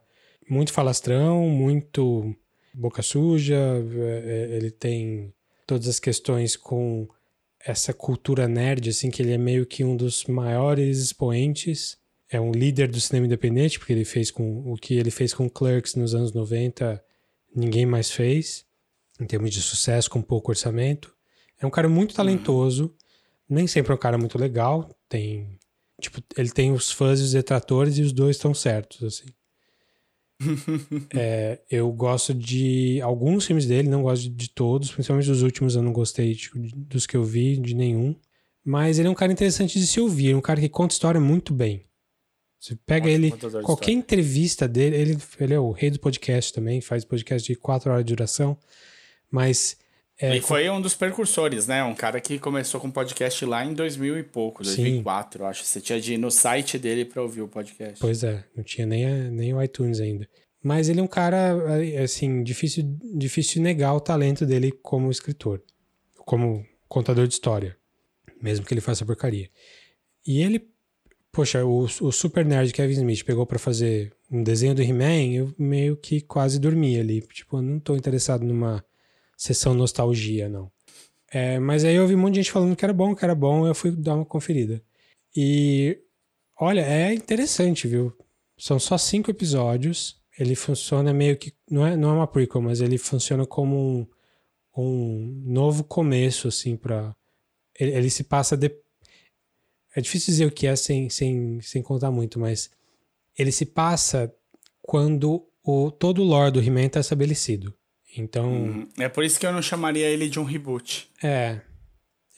muito falastrão, muito boca suja, eh, eh, ele tem todas as questões com essa cultura nerd, assim, que ele é meio que um dos maiores expoentes. É um líder do cinema independente, porque ele fez com o que ele fez com Clerks nos anos 90, ninguém mais fez, em termos de sucesso, com pouco orçamento. É um cara muito talentoso, nem sempre é um cara muito legal. Tem. Tipo, ele tem os fãs e os detratores e os dois estão certos, assim. É, eu gosto de alguns filmes dele, não gosto de, de todos, principalmente dos últimos eu não gostei tipo, de- dos que eu vi, de nenhum. Mas ele é um cara interessante de se ouvir, é um cara que conta história muito bem. Você pega ele, qualquer entrevista dele, ele, ele é o rei do podcast também, faz podcast de quatro horas de duração, mas é, E foi um dos precursores, né? Um cara que começou com podcast lá em 2000 e pouco, Sim. 2004, eu acho. Você tinha de ir no site dele pra ouvir o podcast. Pois é, não tinha nem, a- nem o iTunes ainda. Mas ele é um cara, assim, difícil, difícil negar o talento dele como escritor, como contador de história, mesmo que ele faça porcaria. E ele, poxa, o, o Super Nerd Kevin Smith pegou pra fazer um desenho do He-Man, eu meio que quase dormi ali. Tipo, eu não tô interessado numa sessão nostalgia, não. É, mas aí eu vi um monte de gente falando que era bom, que era bom, eu fui dar uma conferida. E olha, é interessante, viu? São só cinco episódios. Ele funciona meio que. Não é, não é uma prequel, mas ele funciona como um, um novo começo, assim, pra. Ele, ele se passa. De... É difícil dizer o que é sem, sem, sem contar muito, mas ele se passa quando o, todo o lore do He-Man tá estabelecido. Então, Uhum. É por isso que eu não chamaria ele de um reboot. é.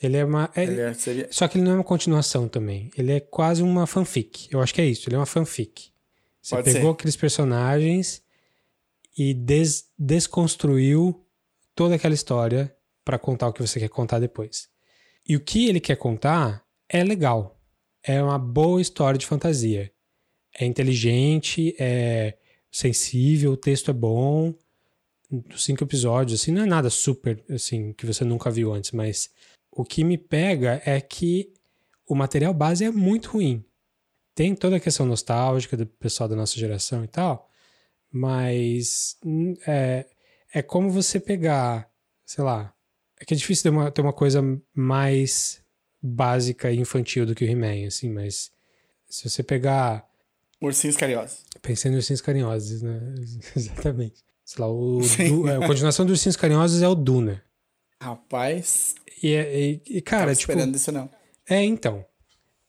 Ele é uma. é- Ele é- seria... Só que ele não é uma continuação também. Ele é quase uma fanfic. Eu acho que é isso. Ele é uma fanfic. Você Pode pegou ser. aqueles personagens e des- desconstruiu toda aquela história pra contar o que você quer contar depois. E o que ele quer contar é legal. É uma boa história de fantasia. É inteligente, é sensível, o texto é bom. Cinco episódios, assim, não é nada super, assim, que você nunca viu antes, mas o que me pega é que o material base é muito ruim. Tem toda a questão nostálgica do pessoal da nossa geração e tal, mas hum, é, é como você pegar, sei lá, é que é difícil ter uma, ter uma coisa mais básica e infantil do que o He-Man, assim, mas se você pegar Ursinhos Carinhosos. Pensei nos Ursinhos Carinhosos, né? Exatamente. Sei lá, o. Du- é, a continuação dos Ursinhos Carinhosos é o Duna. Rapaz, E, é- e- e, cara, tava tipo. esperando isso não. É, então.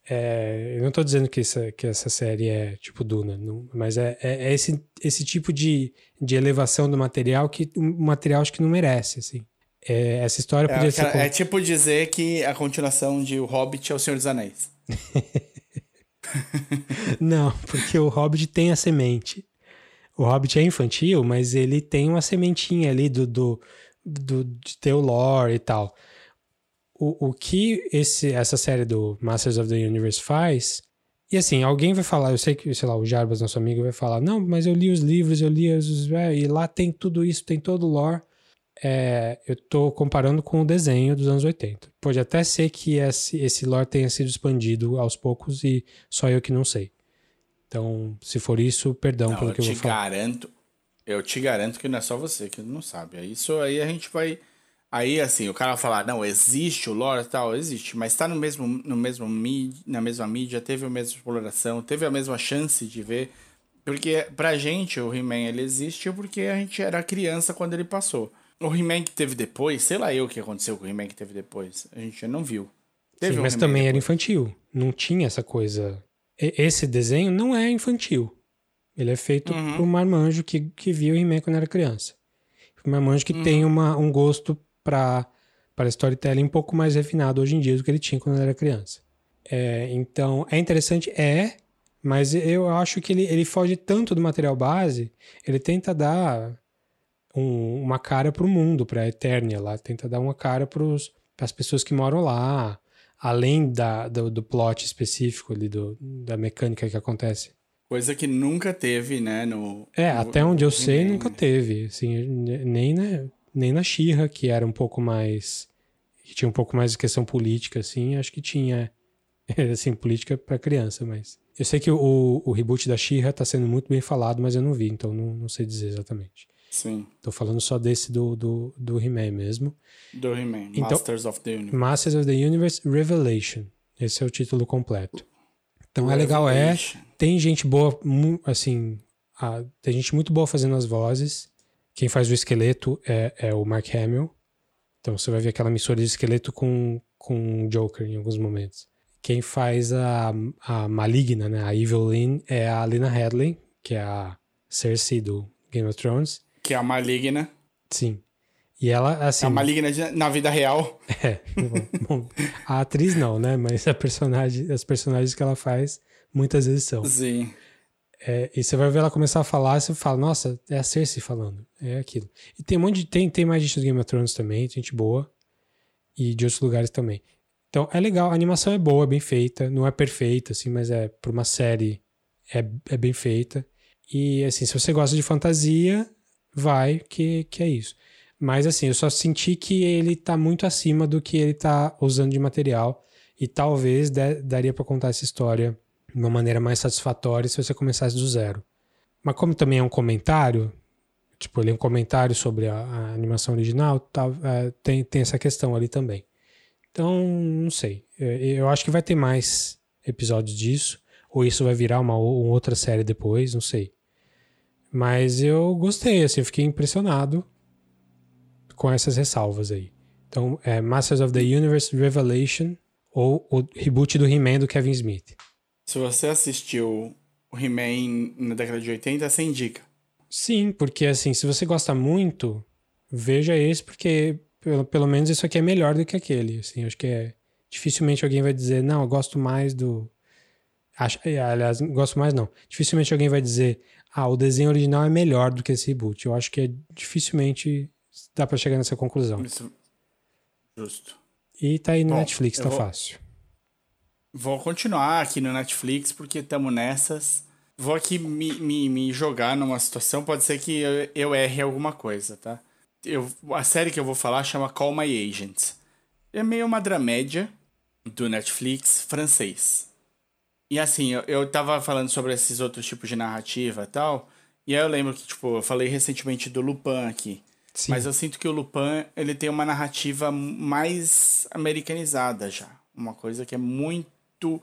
É, eu não tô dizendo que essa, que essa série é tipo Duna, não- mas é, é, é esse, esse tipo de, de elevação do material que o material acho que não merece, assim. É, essa história podia É, ser. é tipo dizer que a continuação de O Hobbit é O Senhor dos Anéis. Não, porque o Hobbit tem a semente. O Hobbit é infantil, mas ele tem uma sementinha ali do, do, do de ter o lore e tal. O, o que esse, essa série do Masters of the Universe faz. E assim, alguém vai falar, eu sei que, sei lá, o Jarbas, nosso amigo, vai falar: Não, mas eu li os livros, eu li os. é, e lá tem tudo isso, tem todo o lore. É, eu tô comparando com o desenho dos anos 80. Pode até ser que esse, esse lore tenha sido expandido aos poucos e só eu que não sei. Então, se for isso, perdão Não, pelo eu que eu te vou falar. garanto, eu te garanto que não é só você que não sabe. Isso aí a gente vai. Aí, assim, o cara vai falar, não, existe o lore e tal, existe, mas tá no mesmo, no mesmo mídia, na mesma mídia, teve a mesma exploração, teve a mesma chance de ver. Porque pra gente o He-Man ele existe porque a gente era criança quando ele passou. O He-Man que teve depois, sei lá eu o que aconteceu com o He-Man que teve depois. A gente não viu. Teve Sim, um mas também era depois. infantil. Não tinha essa coisa. E- Esse desenho não é infantil. Ele é feito Uhum. por um marmanjo que, que viu o He-Man quando era criança. Um marmanjo que Uhum. tem uma, um gosto para para storytelling um pouco mais refinado hoje em dia do que ele tinha quando ele era criança. É, então, é interessante? É, mas eu acho que ele, ele foge tanto do material base, ele tenta dar um- uma cara pro mundo, pra Eternia lá, tenta dar uma cara pros, pras pessoas que moram lá, além da, do, do plot específico ali, do, da mecânica que acontece. Coisa que nunca teve, né? No, É, no- até onde eu sei, nunca né? teve, assim, nem na, nem na Xirra, que era um pouco mais, que tinha um pouco mais de questão política, assim, acho que tinha, assim, política pra criança, mas... Eu sei que o, o reboot da Xirra tá sendo muito bem falado, mas eu não vi, então não, não sei dizer exatamente. Sim, Tô falando só desse do, do, do He-Man mesmo. do He-Man. Então- Masters of the Universe. Masters of the Universe Revelation. Esse é o título completo. Então é legal, é. Revelation. Tem gente boa, assim. ah, tem gente muito boa fazendo as vozes. Quem faz o esqueleto é, é o Mark Hamill. Então você vai ver aquela mistura de esqueleto com, com Joker em alguns momentos. Quem faz a, a maligna, né? A Evelyn é a Lena Headley, que é a Cersei do Game of Thrones. Que é a maligna. Sim. E ela, assim. É a maligna de- na vida real. É, bom, a atriz não, né? Mas a personagem, as personagens que ela faz muitas vezes são. Sim. É, e você vai ver ela começar a falar, você fala, nossa, é a Cersei falando, é aquilo. E tem um monte de, tem, tem mais gente do Game of Thrones também, gente boa, e de outros lugares também. Então é legal, a animação é boa, é bem feita, não é perfeita, assim, mas é para uma série é, é bem feita. E assim, se você gosta de fantasia, vai, que, que é isso. Mas assim, eu só senti que ele tá muito acima do que ele tá usando de material. E talvez da- daria pra contar essa história de uma maneira mais satisfatória se você começasse do zero. Mas como também é um comentário, tipo, ele é um comentário sobre a, a animação original, tá, é, tem, tem essa questão ali também. Então, não sei. É, Eu acho que vai ter mais episódios disso. Ou isso vai virar uma, uma outra série depois, não sei. Mas eu gostei, assim, eu fiquei impressionado com essas ressalvas aí. Então, é Masters of the Universe Revelation ou o reboot do He-Man do Kevin Smith. Se você assistiu o He-Man na década de 80, você indica. Sim, porque assim, se você gosta muito, veja esse, porque pelo, pelo menos isso aqui é melhor do que aquele. Assim, acho que é. Dificilmente alguém vai dizer, não, eu gosto mais do. Acho, aliás, gosto mais não. Dificilmente alguém vai dizer, ah, o desenho original é melhor do que esse reboot. Eu acho que é, dificilmente dá pra chegar nessa conclusão. Isso. Justo. E tá aí no Bom, Netflix, tá vou- fácil. Vou continuar aqui no Netflix porque estamos nessas. Vou aqui me, me, me jogar numa situação, pode ser que eu, eu erre alguma coisa, tá? Eu, a série que eu vou falar chama Call My Agent. É meio uma dramédia do Netflix francês. E assim, eu, eu tava falando sobre esses outros tipos de narrativa e tal. E aí eu lembro que, tipo, eu falei recentemente do Lupin aqui. Sim. Mas eu sinto que o Lupin, ele tem uma narrativa mais americanizada já. Uma coisa que é muito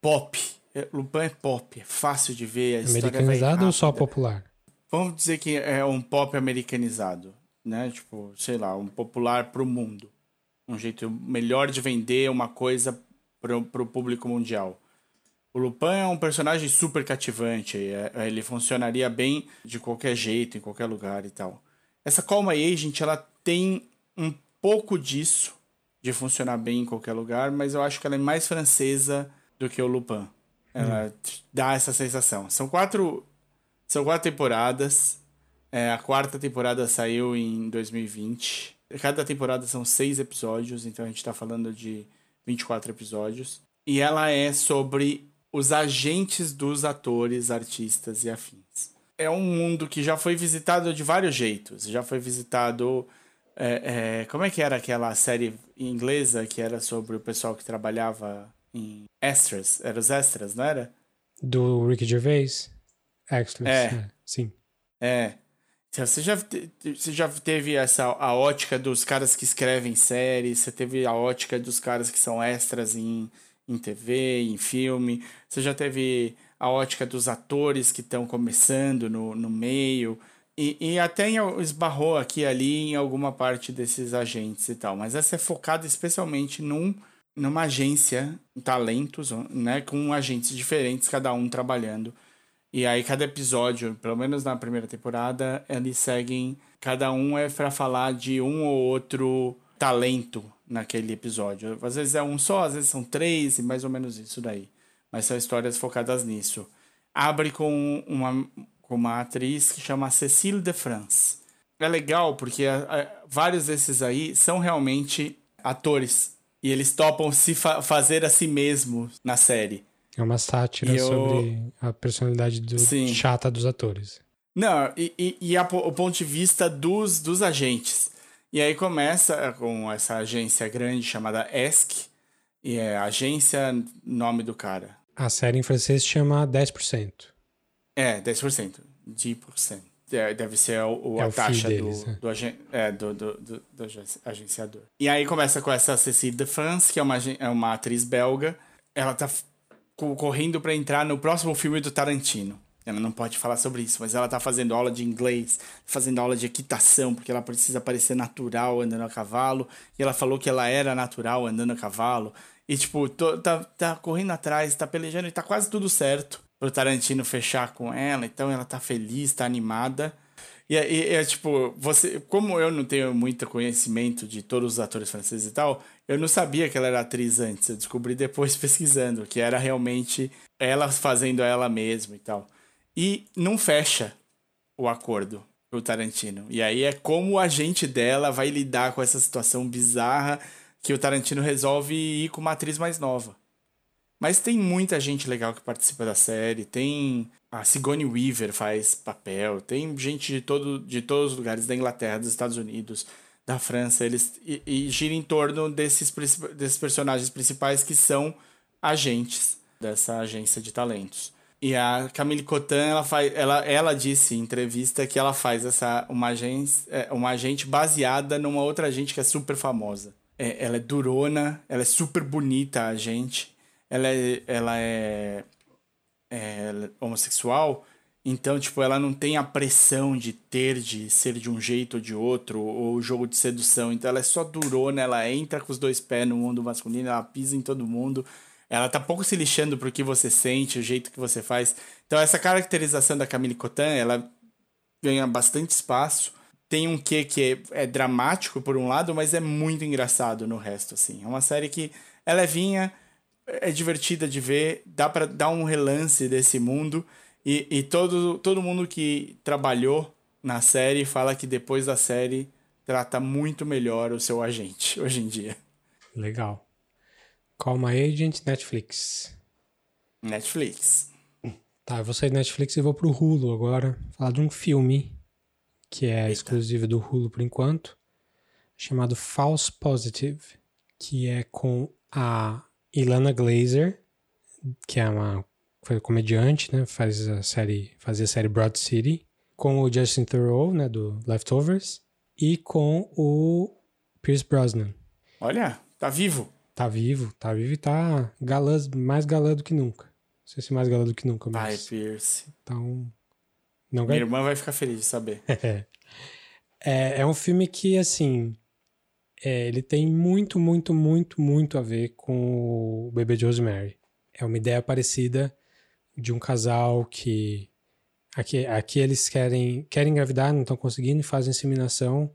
pop. É, Lupin é pop, é fácil de ver, Americanizado ou só popular? Vamos dizer que é um pop americanizado, né? Tipo, sei lá, um popular pro mundo. Um jeito melhor de vender uma coisa pro, pro público mundial. O Lupin é um personagem super cativante, é- é- ele funcionaria bem de qualquer jeito, em qualquer lugar e tal. Essa Call My Agent, ela tem um pouco disso, de funcionar bem em qualquer lugar, mas eu acho que ela é mais francesa do que o Lupin. Ela t- dá essa sensação. São quatro, são quatro temporadas. É, a quarta temporada saiu em 2020. Cada temporada são seis episódios, então a gente tá falando de 24 episódios. E ela é sobre os agentes dos atores, artistas e afins. É um mundo que já foi visitado de vários jeitos. Já foi visitado É, é, como é que era aquela série inglesa que era sobre o pessoal que trabalhava em extras? Era os extras, não era? Do Ricky Gervais? Extras. É. é, Sim. É. Então, Você já, você já teve essa a ótica dos caras que escrevem séries, você teve a ótica dos caras que são extras em, em TV, em filme, você já teve a ótica dos atores que estão começando no, no meio, e, e até esbarrou aqui ali em alguma parte desses agentes e tal. Mas essa é focada especialmente num, numa agência, talentos, né, com agentes diferentes, cada um trabalhando. E aí cada episódio, pelo menos na primeira temporada, eles seguem. Cada um é pra falar de um ou outro talento naquele episódio. Às vezes é um só, às vezes são três, e mais ou menos isso daí. Mas são histórias focadas nisso. Abre com uma, com uma atriz que chama Cécile de France. É legal porque a- a- vários desses aí são realmente atores. E eles topam se fa- fazer a si mesmos na série. É uma sátira eu- sobre a personalidade do, chata dos atores. Não, e, e, e a o ponto de vista dos, dos agentes. E aí começa com essa agência grande chamada ESC, e é agência, nome do cara. A série em francês chama 10%. É, 10%. 10%. É, Deve ser o, o- É a taxa deles, do, né? do, agen- é, do, do, do, do agen- agenciador. E aí começa com essa Cécile de France, que é uma, é uma atriz belga. Ela tá correndo pra entrar no próximo filme do Tarantino. Ela não pode falar sobre isso, mas ela tá fazendo aula de inglês, fazendo aula de equitação, porque ela precisa parecer natural andando a cavalo. E ela falou que ela era natural andando a cavalo. E, tipo, tô- tá, tá correndo atrás, tá pelejando e tá quase tudo certo pro Tarantino fechar com ela. Então ela tá feliz, tá animada. E é, é, tipo, você, como eu não tenho muito conhecimento de todos os atores franceses e tal, eu não sabia que ela era atriz antes. Eu descobri depois pesquisando que era realmente ela fazendo ela mesma e tal. E não fecha o acordo o Tarantino. E aí é como o agente dela vai lidar com essa situação bizarra que o Tarantino resolve ir com uma atriz mais nova. Mas tem muita gente legal que participa da série. Tem a Sigourney Weaver faz papel. Tem gente de, todo, de todos os lugares da Inglaterra, dos Estados Unidos, da França. Eles e, e gira em torno desses, desses personagens principais que são agentes dessa agência de talentos. E a Camille Cotin, ela, faz, ela, ela disse em entrevista que ela faz essa, uma, agência, é, uma agente baseada numa outra agente que é super famosa. É, ela é durona, ela é super bonita, a agente. Ela é, ela é, é é homossexual, então, tipo, ela não tem a pressão de ter, de ser de um jeito ou de outro, ou jogo de sedução. Então, ela é só durona, ela entra com os dois pés no mundo masculino, ela pisa em todo mundo. Ela tá pouco se lixando pro que você sente, o jeito que você faz. Então, essa caracterização da Camille Cotin, ela ganha bastante espaço. Tem um quê que é, é dramático por um lado, mas é muito engraçado no resto, assim. É uma série que é levinha, é divertida de ver, dá para dar um relance desse mundo. E, e todo, todo mundo que trabalhou na série fala que depois da série trata muito melhor o seu agente hoje em dia. Legal. Call My Agent, Netflix. Netflix. Tá, eu vou sair do Netflix e vou pro Hulu agora. Falar de um filme que é Eita. exclusivo do Hulu por enquanto, chamado False Positive, que é com a Ilana Glazer, que é uma foi comediante, né? Faz a série, fazia a série Broad City, com o Justin Theroux, né, do Leftovers, e com o Pierce Brosnan. Olha, tá vivo. Tá vivo, tá vivo e tá galã, mais galã do que nunca. Não sei se mais galã do que nunca, mas Pierce. tá um... Não Minha irmã vai ficar feliz de saber. É, é um filme que, assim, é, ele tem muito, muito, muito, muito a ver com o bebê de Rosemary. É uma ideia parecida de um casal que aqui, aqui eles querem, querem engravidar, não estão conseguindo fazem inseminação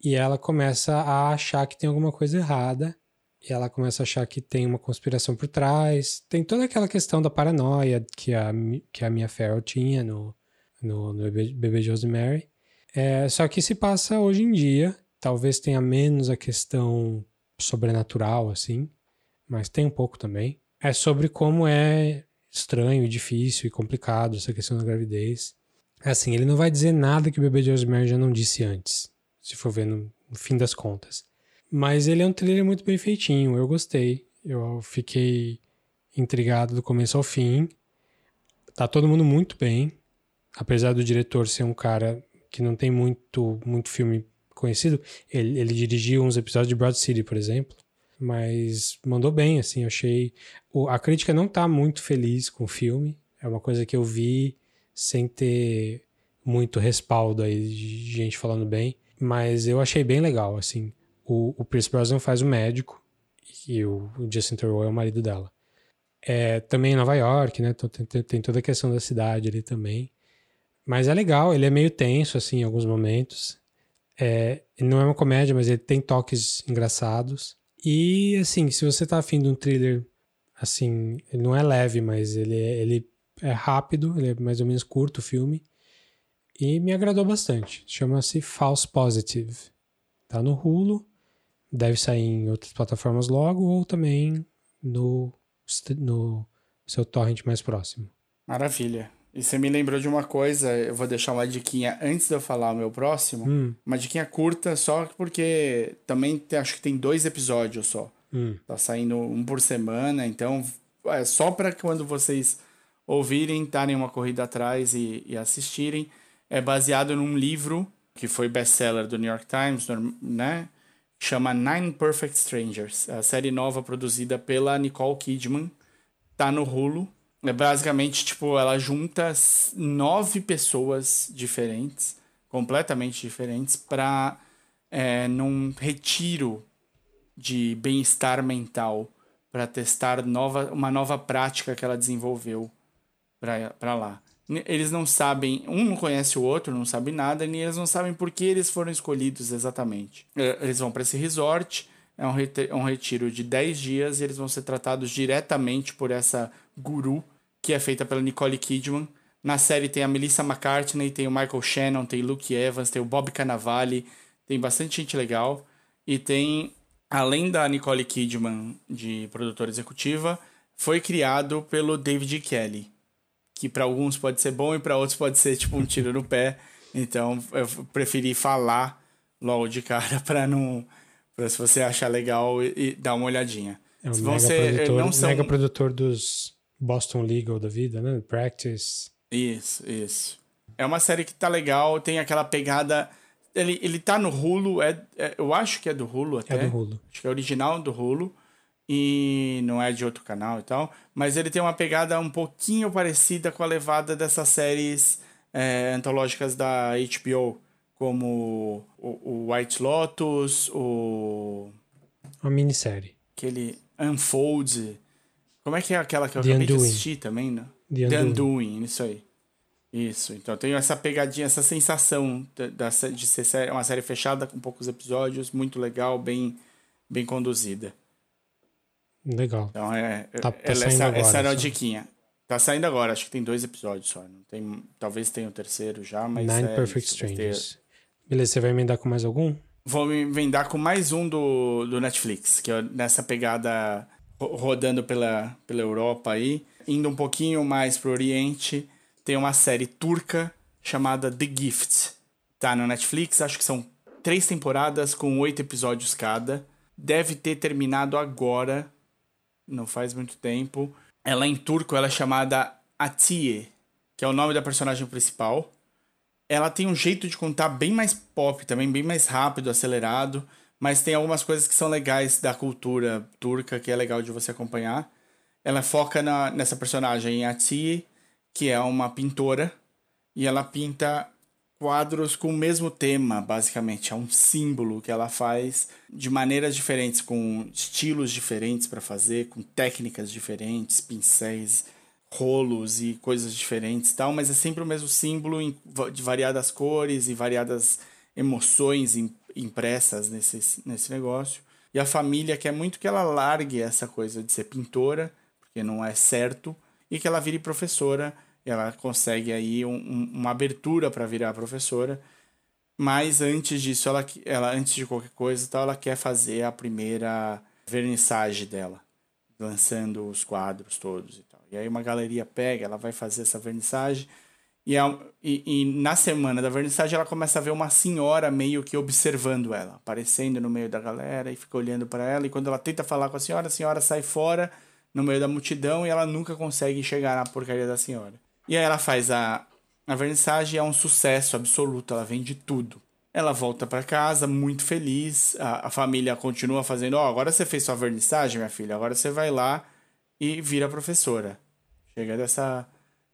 e ela começa a achar que tem alguma coisa errada e ela começa a achar que tem uma conspiração por trás. Tem toda aquela questão da paranoia que a, que a Mia Farrow tinha no, no, no bebê, bebê Rosemary. É, só que se passa hoje em dia, talvez tenha menos a questão sobrenatural, assim, mas tem um pouco também. É sobre como é estranho, e difícil e complicado essa questão da gravidez. Assim, ele não vai dizer nada que o bebê de Rosemary já não disse antes. se for ver no, no fim das contas. Mas ele é um thriller muito bem feitinho, eu gostei. Eu fiquei intrigado do começo ao fim. Tá todo mundo muito bem, apesar do diretor ser um cara que não tem muito, muito filme conhecido. Ele, ele dirigiu uns episódios de Broad City, por exemplo, mas mandou bem, assim. Eu achei. O, a crítica não tá muito feliz com o filme. É uma coisa que eu vi sem ter muito respaldo aí de gente falando bem, mas eu achei bem legal, assim. O, o Pierce Brosnan faz o médico e o, o Justin Theroux é o marido dela. É, também em Nova York, né? Então, tem, tem, toda a questão da cidade ali também. Mas é legal, ele é meio tenso, assim, em alguns momentos. É, não é uma comédia, mas ele tem toques engraçados. E, assim, se você tá afim de um thriller, assim, ele não é leve, mas ele é, ele é rápido, ele é mais ou menos curto o filme. E me agradou bastante. Chama-se False Positive. Tá no Hulu. Deve sair em outras plataformas logo ou também no, no seu torrent mais próximo. Maravilha. E você me lembrou de uma coisa, eu vou deixar uma diquinha antes de eu falar o meu próximo. Hum. Uma diquinha curta, só porque também tem, acho que tem dois episódios só. Hum. Tá saindo um por semana, então é só para quando vocês ouvirem, darem uma corrida atrás e, e assistirem. É baseado num livro que foi best-seller do New York Times, né? Chama Nine Perfect Strangers. É a série nova produzida pela Nicole Kidman. Tá no Hulu. É basicamente, tipo, ela junta nove pessoas diferentes, completamente diferentes, para é, num retiro de bem-estar mental para testar nova, uma nova prática que ela desenvolveu para lá. Eles não sabem, um não conhece o outro, não sabe nada, nem eles não sabem por que eles foram escolhidos exatamente. É, eles vão para esse resort, é um, é um retiro de 10 dias e eles vão ser tratados diretamente por essa guru, que é feita pela Nicole Kidman. Na série tem a Melissa McCartney, tem o Michael Shannon, tem Luke Evans, tem o Bob Cannavale, tem bastante gente legal. E tem, além da Nicole Kidman de produtora executiva, foi criado pelo David Kelly que para alguns pode ser bom e para outros pode ser tipo um tiro no pé. Então eu preferi falar logo de cara para não para se você achar legal e, e dar uma olhadinha. É um mega, ser, produtor, não são... mega produtor dos Boston Legal da vida, né? Practice. Isso, isso. É uma série que tá legal, tem aquela pegada. Ele, ele tá no Hulu, é, é eu acho que é do Hulu até. É do Hulu. Acho que é original do Hulu e não é de outro canal e tal, mas ele tem uma pegada um pouquinho parecida com a levada dessas séries é, antológicas da HBO, como o, o White Lotus, o. Uma minissérie. Aquele Unfold. Como é que é aquela que eu The acabei Undoing. de assistir também, né? The Undoing. The Undoing, isso aí. Isso, então tenho essa pegadinha, essa sensação de, de ser uma série fechada com poucos episódios, muito legal, bem, bem conduzida. Legal. Então é. Tá, tá essa, agora, essa era a diquinha. Tá saindo agora, acho que tem dois episódios só. Não tem, talvez tenha o terceiro já, mas. Nine é, Perfect Strangers. Ter... Beleza, você vai emendar com mais algum? Vou me emendar com mais um do, do Netflix, que é nessa pegada rodando pela, pela Europa aí. Indo um pouquinho mais pro Oriente, tem uma série turca chamada The Gift. Tá no Netflix, acho que são três temporadas com oito episódios cada. Deve ter terminado agora, não faz muito tempo. Ela em turco ela é chamada Atiye, que é o nome da personagem principal. Ela tem um jeito de contar bem mais pop, também bem mais rápido, acelerado, mas tem algumas coisas que são legais da cultura turca que é legal de você acompanhar. Ela foca na, nessa personagem Atiye, que é uma pintora, e ela pinta quadros com o mesmo tema, basicamente. É um símbolo que ela faz de maneiras diferentes, com estilos diferentes para fazer, com técnicas diferentes, pincéis, rolos e coisas diferentes, tal. Mas é sempre o mesmo símbolo de variadas cores e variadas emoções impressas nesse, nesse negócio. E a família quer muito que ela largue essa coisa de ser pintora, porque não é certo, e que ela vire professora ela consegue aí um, um, uma abertura para virar professora. Mas antes disso, ela, ela antes de qualquer coisa, tal, ela quer fazer a primeira vernissagem dela, lançando os quadros todos e tal. E aí uma galeria pega, ela vai fazer essa vernissagem E, a, e, e, na semana da vernissagem ela começa a ver uma senhora meio que observando ela, aparecendo no meio da galera e fica olhando para ela. E quando ela tenta falar com a senhora, a senhora sai fora no meio da multidão e ela nunca consegue chegar na porcaria da senhora. E aí ela faz a, a vernissagem, é um sucesso absoluto, ela vende tudo. Ela volta para casa muito feliz, a, a família continua fazendo: Ó, oh, agora você fez sua vernissagem, minha filha, agora você vai lá e vira professora. Chega dessa,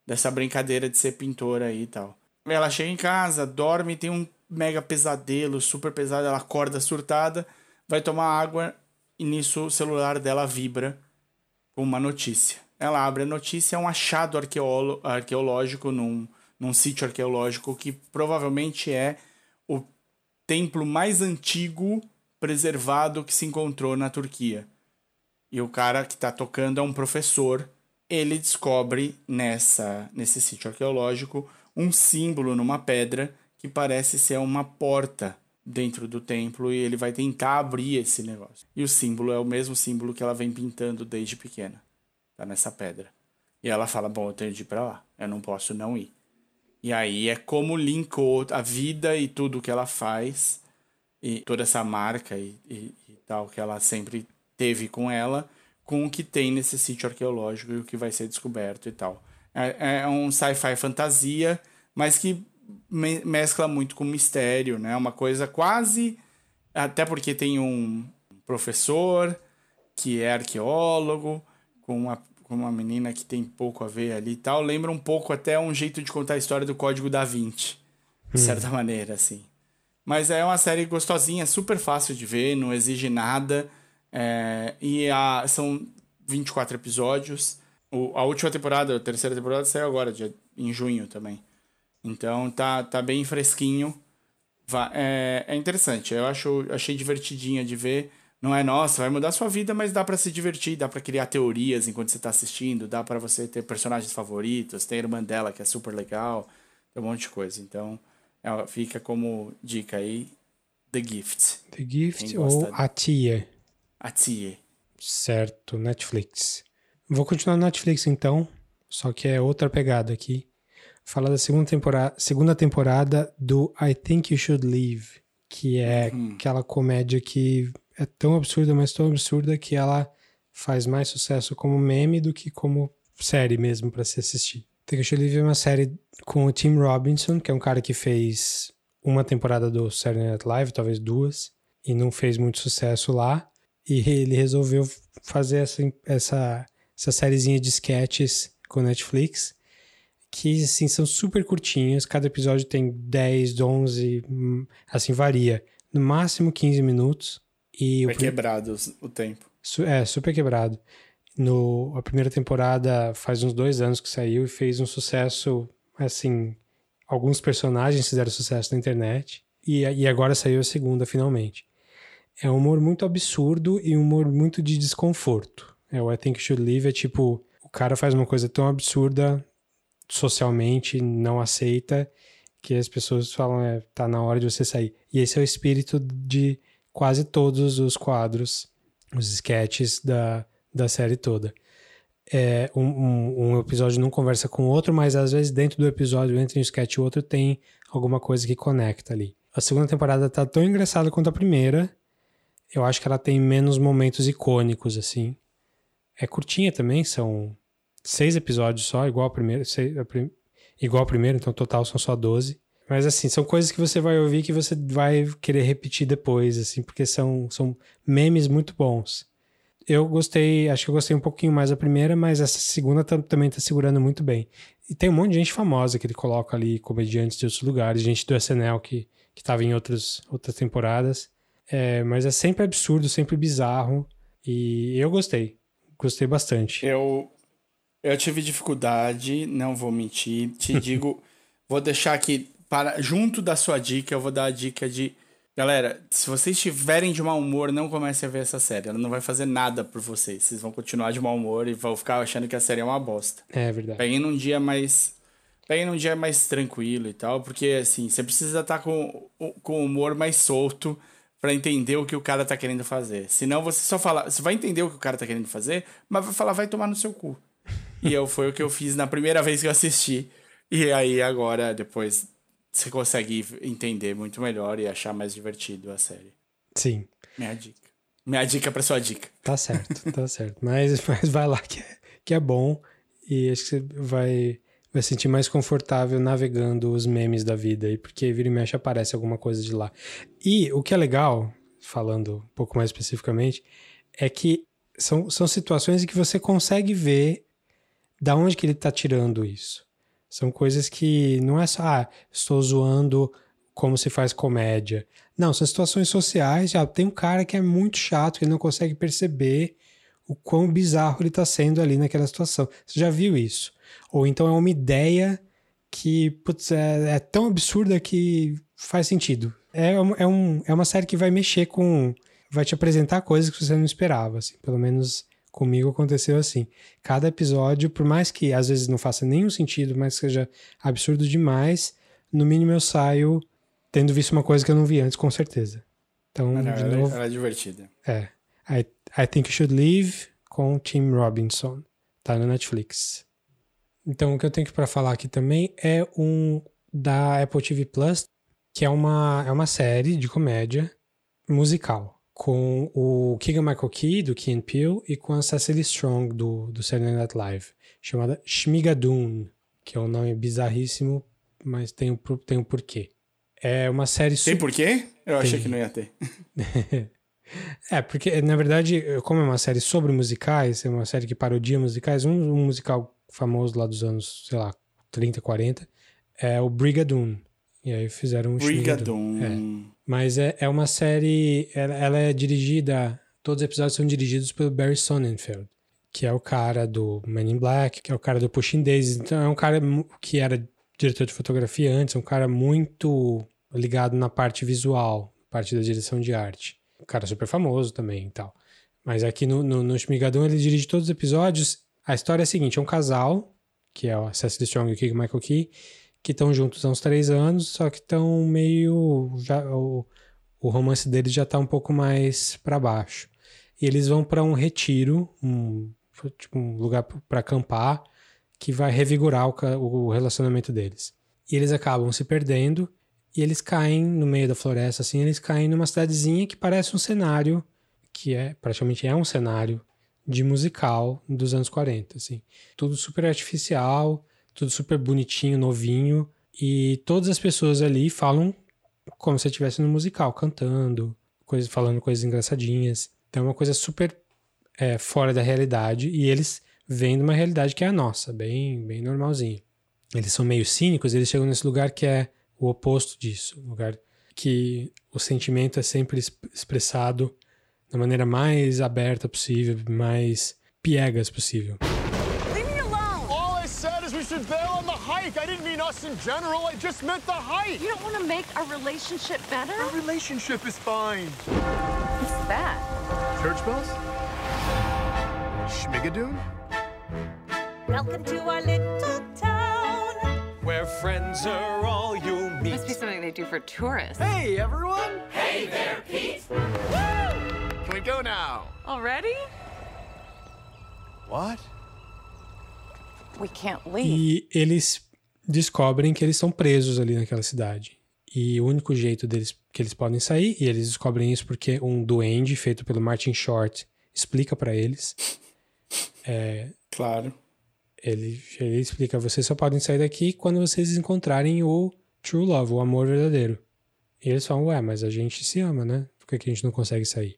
dessa brincadeira de ser pintora aí e tal. Ela chega em casa, dorme, tem um mega pesadelo, super pesado, ela acorda surtada, vai tomar água e nisso o celular dela vibra com uma notícia. Ela abre a notícia, é um achado arqueológico num, num sítio arqueológico que provavelmente é o templo mais antigo preservado que se encontrou na Turquia. E o cara que está tocando é um professor. Ele descobre nessa nesse sítio arqueológico um símbolo numa pedra que parece ser uma porta dentro do templo e ele vai tentar abrir esse negócio. E o símbolo é o mesmo símbolo que ela vem pintando desde pequena. Tá nessa pedra. E ela fala: "Bom, eu tenho de ir para lá. Eu não posso não ir". E aí é como linkou a vida e tudo que ela faz e toda essa marca e, e, e tal que ela sempre teve com ela com o que tem nesse sítio arqueológico e o que vai ser descoberto e tal. É, é um sci-fi fantasia, mas que me mescla muito com mistério, né? Uma coisa quase. Até porque tem um professor que é arqueólogo, com uma, com uma menina que tem pouco a ver ali e tal. Lembra um pouco até um jeito de contar a história do Código da Vinci, de hum. certa maneira, assim. Mas é uma série gostosinha, super fácil de ver, não exige nada. É, e a, são 24 episódios. O, a última temporada, a terceira temporada, saiu agora, dia, em junho também. Então tá, tá bem fresquinho. É, é interessante. Eu acho, achei divertidinha de ver. Não é, nossa, vai mudar a sua vida, mas dá para se divertir, dá para criar teorias enquanto você tá assistindo, dá para você ter personagens favoritos, tem a irmã dela que é super legal, tem um monte de coisa. Então, é, fica como dica aí, The Gift. The Gift ou A Tia? A Tia. Certo, Netflix. Vou continuar no Netflix então, só que é outra pegada aqui fala da segunda temporada, segunda temporada do I Think You Should Leave, que é hum. aquela comédia que é tão absurda, mas tão absurda que ela faz mais sucesso como meme do que como série mesmo para se assistir. Should Leave é uma série com o Tim Robinson, que é um cara que fez uma temporada do Saturday Night Live, talvez duas, e não fez muito sucesso lá. E ele resolveu fazer essa, essa, essa sériezinha de sketches com Netflix que assim são super curtinhos, cada episódio tem 10, 11, assim varia, no máximo 15 minutos e é o quebrado o tempo. É, super quebrado. No a primeira temporada faz uns dois anos que saiu e fez um sucesso assim, alguns personagens fizeram sucesso na internet e, e agora saiu a segunda finalmente. É um humor muito absurdo e um humor muito de desconforto. É, o I Think You Should Leave é tipo, o cara faz uma coisa tão absurda socialmente não aceita, que as pessoas falam, é, tá na hora de você sair. E esse é o espírito de quase todos os quadros, os sketches da, da série toda. É, um, um, um, episódio não conversa com o outro, mas às vezes dentro do episódio, entre um sketch e outro, tem alguma coisa que conecta ali. A segunda temporada tá tão engraçada quanto a primeira. Eu acho que ela tem menos momentos icônicos, assim. É curtinha também, são seis episódios só, igual a primeira, igual a primeira, então total são só 12. Mas assim, são coisas que você vai ouvir que você vai querer repetir depois, assim, porque são, são memes muito bons. Eu gostei, acho que eu gostei um pouquinho mais da primeira, mas essa segunda também tá segurando muito bem. E tem um monte de gente famosa que ele coloca ali, comediantes de outros lugares, gente do SNL que, que tava em outros, outras temporadas. É, mas é sempre absurdo, sempre bizarro. E eu gostei. Gostei bastante. Eu, eu tive dificuldade, não vou mentir. Te digo, vou deixar aqui, para junto da sua dica, eu vou dar a dica de. Galera, se vocês estiverem de mau humor, não comecem a ver essa série. Ela não vai fazer nada por vocês. Vocês vão continuar de mau humor e vão ficar achando que a série é uma bosta. É verdade. Peguem num dia mais. Peguem num dia mais tranquilo e tal, porque assim, você precisa estar tá com, com o humor mais solto para entender o que o cara tá querendo fazer. Senão você só fala. Você vai entender o que o cara tá querendo fazer, mas vai falar, vai tomar no seu cu. E eu, foi o que eu fiz na primeira vez que eu assisti. E aí agora, depois, você consegue entender muito melhor e achar mais divertido a série. Sim. Minha dica. Minha dica pra sua dica. Tá certo, tá certo. Mas, mas vai lá que é, que é bom e acho que você vai, vai se sentir mais confortável navegando os memes da vida aí, porque vira e mexe aparece alguma coisa de lá. E o que é legal, falando um pouco mais especificamente, é que são, são situações em que você consegue ver da onde que ele tá tirando isso. São coisas que não é só, ah, estou zoando como se faz comédia. Não, são situações sociais. Já tem um cara que é muito chato, que ele não consegue perceber o quão bizarro ele está sendo ali naquela situação. Você já viu isso? Ou então é uma ideia que putz, é, é tão absurda que faz sentido. É, é, um, é uma série que vai mexer com. vai te apresentar coisas que você não esperava. Assim. Pelo menos comigo aconteceu assim. Cada episódio, por mais que às vezes não faça nenhum sentido, mas seja absurdo demais, no mínimo eu saio tendo visto uma coisa que eu não vi antes, com certeza. Então, Ela, de novo, ela é divertida. é. I, I Think You Should Leave com Tim Robinson. Tá no Netflix. Então, o que eu tenho para falar aqui também é um da Apple TV Plus, que é uma, é uma série de comédia musical. Com o Keegan Michael Key, do Key and Peele, e com a Cecily Strong, do, do Saturday Night Live. Chamada Shmigadoon, que é um nome bizarríssimo, mas tem um, tem um porquê. É uma série Tem super... por quê? Eu achei Tem. que não ia ter. É, porque na verdade, como é uma série sobre musicais, é uma série que parodia musicais, um, um musical famoso lá dos anos, sei lá, 30, 40, é o Brigadoon. E aí fizeram um Shmigadoon. Brigadoon. Mas é, é uma série, ela, ela é dirigida, todos os episódios são dirigidos pelo Barry Sonnenfeld, que é o cara do Men in Black, que é o cara do Pushing Daisies. Então é um cara que era diretor de fotografia antes, é um cara muito ligado na parte visual, parte da direção de arte. Um cara super famoso também e tal. Mas aqui no, no, no Shmigadoon ele dirige todos os episódios. A história é a seguinte, é um casal, que é o Cecily Strong e o Michael Key, que estão juntos há uns três anos, só que estão meio. Já, o, o romance deles já tá um pouco mais para baixo. E eles vão para um retiro, um, tipo, um lugar para acampar, que vai revigorar o, o relacionamento deles. E eles acabam se perdendo e eles caem no meio da floresta, assim, eles caem numa cidadezinha que parece um cenário, que é praticamente é um cenário de musical dos anos 40, assim. Tudo super artificial, tudo super bonitinho, novinho, e todas as pessoas ali falam como se estivesse no musical, cantando, coisas, falando coisas engraçadinhas. Então é uma coisa super é, fora da realidade, e eles vêm de uma realidade que é a nossa, bem, bem normalzinha. Eles são meio cínicos, eles chegam nesse lugar que é o oposto disso, lugar que o sentimento é sempre exp- expressado da maneira mais aberta possível, mais piegas possível. Said is we should bail on the hike. I didn't mean us in general. I just meant the hike. You don't want to make our relationship better? Our relationship is fine. What's that? Church bells? Schmigadoon? Welcome to our little town. Where friends are all you meet. Must be something they do for tourists. Hey, everyone! Hey there, Pete! Can we go now? Already? What? We can't leave. E eles descobrem que eles são presos ali naquela cidade. E o único jeito deles que eles podem sair, e eles descobrem isso porque um duende feito pelo Martin Short explica pra eles. Claro. Ele, ele explica: vocês só podem sair daqui quando vocês encontrarem o true love, o amor verdadeiro. E eles falam: ué, mas a gente se ama, né? Por que, que a gente não consegue sair?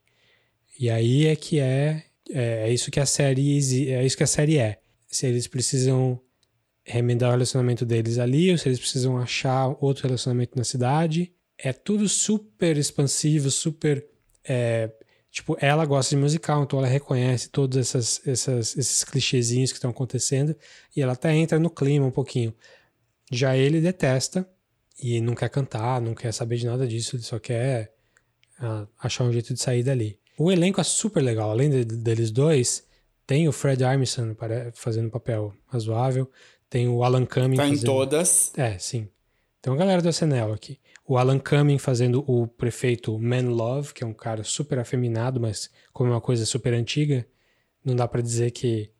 E aí é que é, é. É isso que a série é isso que a série é. Se eles precisam remendar o relacionamento deles ali, ou se eles precisam achar outro relacionamento na cidade. É tudo super expansivo, super. é, tipo, ela gosta de musical, então ela reconhece todos essas, essas, esses clichêzinhos que estão acontecendo e ela até entra no clima um pouquinho. Já ele detesta e não quer cantar, não quer saber de nada disso, ele só quer ah, achar um jeito de sair dali. O elenco é super legal, além de- deles dois, tem o Fred Armisen fazendo um papel razoável, tem o Alan Cumming Tá em fazendo... todas. É, sim. Tem uma galera do SNL aqui. O Alan Cumming fazendo o prefeito Man Love, que é um cara super afeminado, mas como é uma coisa super antiga, não dá pra dizer que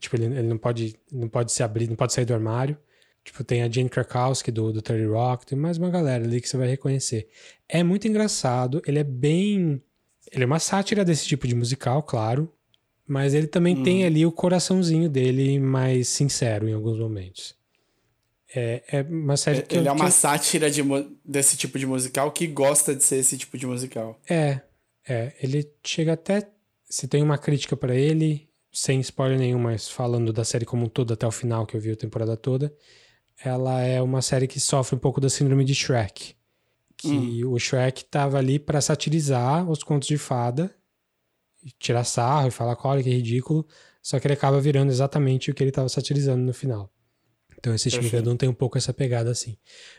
tipo ele, ele não pode não pode se abrir, não pode sair do armário. Tipo, tem a Jane Krakowski do, do 30 Rock, tem mais uma galera ali que você vai reconhecer. É muito engraçado, ele é bem. Ele é uma sátira desse tipo de musical, claro. Mas ele também tem ali o coraçãozinho dele mais sincero em alguns momentos. É, é uma série que. Ele eu- é uma eu- sátira de, desse tipo de musical que gosta de ser esse tipo de musical. É, é. Ele chega até. Se tem uma crítica pra ele, sem spoiler nenhum, mas falando da série como um todo até o final, que eu vi a temporada toda, ela é uma série que sofre um pouco da síndrome de Shrek. Que o Shrek tava ali pra satirizar os contos de fada, tirar sarro e falar, olha que ridículo, só que ele acaba virando exatamente o que ele tava satirizando no final. Então esse Shmigadun tem um pouco essa pegada assim.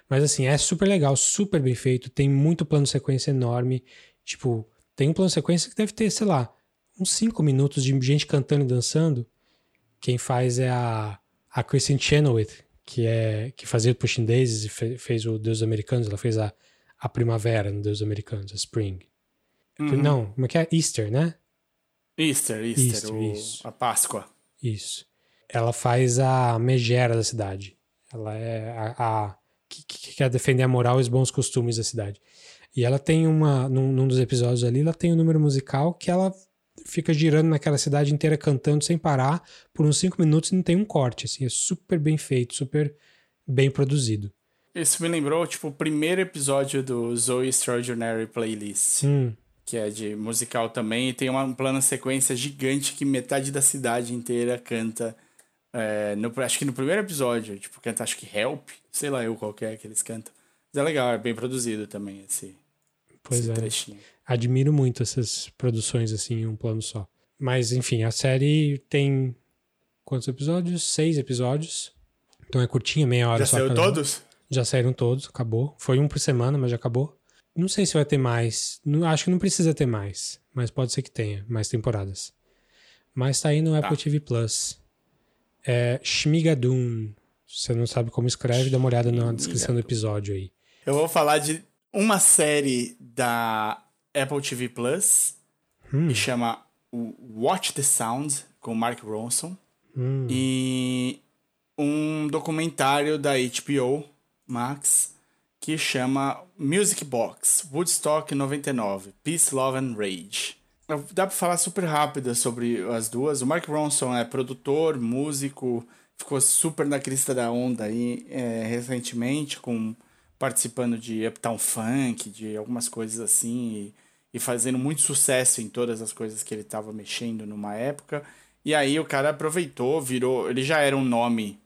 Mas assim, é super legal, super bem feito, tem muito plano de sequência enorme. Tipo, tem um plano de sequência que deve ter, sei lá, uns 5 minutos de gente cantando e dançando. Quem faz é a, a Kristen Chenoweth, que é que fazia o Pushing Daisies e fe- fez o Deus Americanos, ela fez a, a primavera no Deus Americanos, a Spring. Não, como é que é? Easter, né? Easter, Easter, Easter, o- isso. a Páscoa. Isso. Ela faz a megera da cidade. Ela é a, a- que, que quer defender a moral e os bons costumes da cidade. E ela tem uma. Num, num dos episódios ali, ela tem um número musical que ela fica girando naquela cidade inteira cantando sem parar por uns cinco minutos e não tem um corte. Assim, é super bem feito, super bem produzido. Isso me lembrou, tipo, o primeiro episódio do Zoe Extraordinary Playlist, Hum, que é de musical também, e tem uma, um plano sequência gigante que metade da cidade inteira canta. é, no, acho que no primeiro episódio, tipo, canta acho que Help, sei lá eu qual que é que eles cantam. Mas é legal, é bem produzido também esse, pois esse é. trechinho. Admiro muito essas produções assim em um plano só. Mas enfim, a série tem quantos episódios? Seis episódios. Então é curtinha, meia hora Já só. saiu cada um. todos? Já saíram todos, acabou. Foi um por semana, mas já acabou. Não sei se vai ter mais. Não- acho que não precisa ter mais. Mas pode ser que tenha mais temporadas. Mas tá aí no Apple TV Plus. É Shmigadun. Se você não sabe como escreve, dá uma olhada na descrição do episódio aí. Eu vou falar de uma série da Apple TV Plus que chama Watch the Sound com Mark Ronson e um documentário da HBO Max que chama Music Box Woodstock 99 Peace, Love and Rage. Dá pra falar super rápido sobre as duas. O Mark Ronson é produtor, músico, ficou super na crista da onda aí é, recentemente, com participando de Uptown Funk, de algumas coisas assim, e, e fazendo muito sucesso em todas as coisas que ele estava mexendo numa época. E aí o cara aproveitou, virou. Ele já era um nome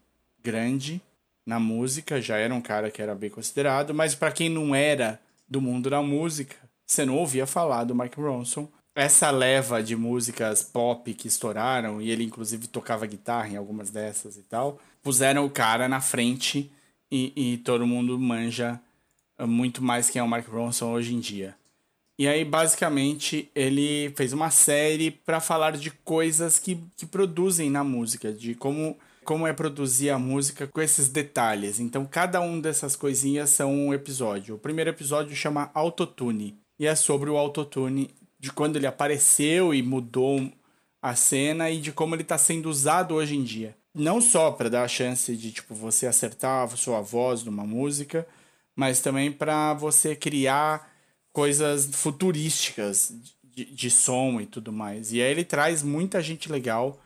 grande na música, já era um cara que era bem considerado, mas para quem não era do mundo da música, você não ouvia falar do Mike Ronson. Essa leva de músicas pop que estouraram, e ele inclusive tocava guitarra em algumas dessas e tal, puseram o cara na frente e, e todo mundo manja eh, muito mais quem é o Mark Ronson hoje em dia. E aí, basicamente, ele fez uma série para falar de coisas que, que produzem na música, de como, como é produzir a música com esses detalhes. Então, cada um dessas coisinhas são um episódio. O primeiro episódio chama Autotune, e é sobre o autotune, de quando ele apareceu e mudou a cena e de como ele está sendo usado hoje em dia. Não só para dar a chance de tipo você acertar a sua voz numa música, mas também para você criar coisas futurísticas de, de som e tudo mais. E aí ele traz muita gente legal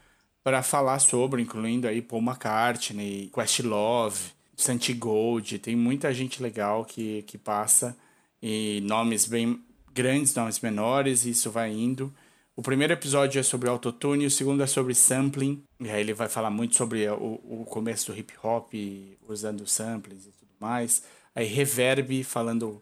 para falar sobre, incluindo aí Paul McCartney, Questlove, Santi Gold, tem muita gente legal que, que passa e nomes bem grandes, nomes menores, e isso vai indo. O primeiro episódio é sobre autotune, o segundo é sobre sampling, e aí ele vai falar muito sobre o, o começo do hip hop, usando samplings e tudo mais. Aí Reverb, falando,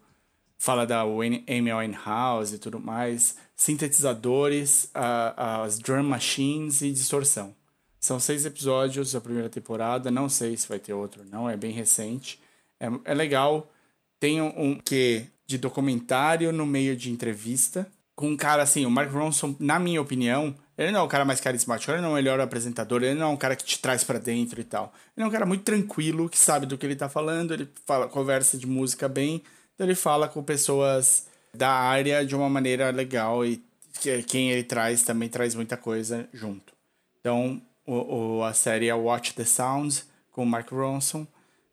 fala da Amy Winehouse e tudo mais. Sintetizadores, a- as drum machines e distorção. São seis episódios da primeira temporada, não sei se vai ter outro não, é bem recente. É, é legal, tem um, um que de documentário no meio de entrevista com um cara assim, o Mark Ronson, na minha opinião, ele não é o cara mais carismático, ele não é o melhor apresentador, ele não é um cara que te traz pra dentro e tal. Ele é um cara muito tranquilo, que sabe do que ele tá falando, ele fala, conversa de música bem, então ele fala com pessoas da área de uma maneira legal e que- quem ele traz também traz muita coisa junto. Então, o, o- a série é Watch the Sound, com o Mark Ronson.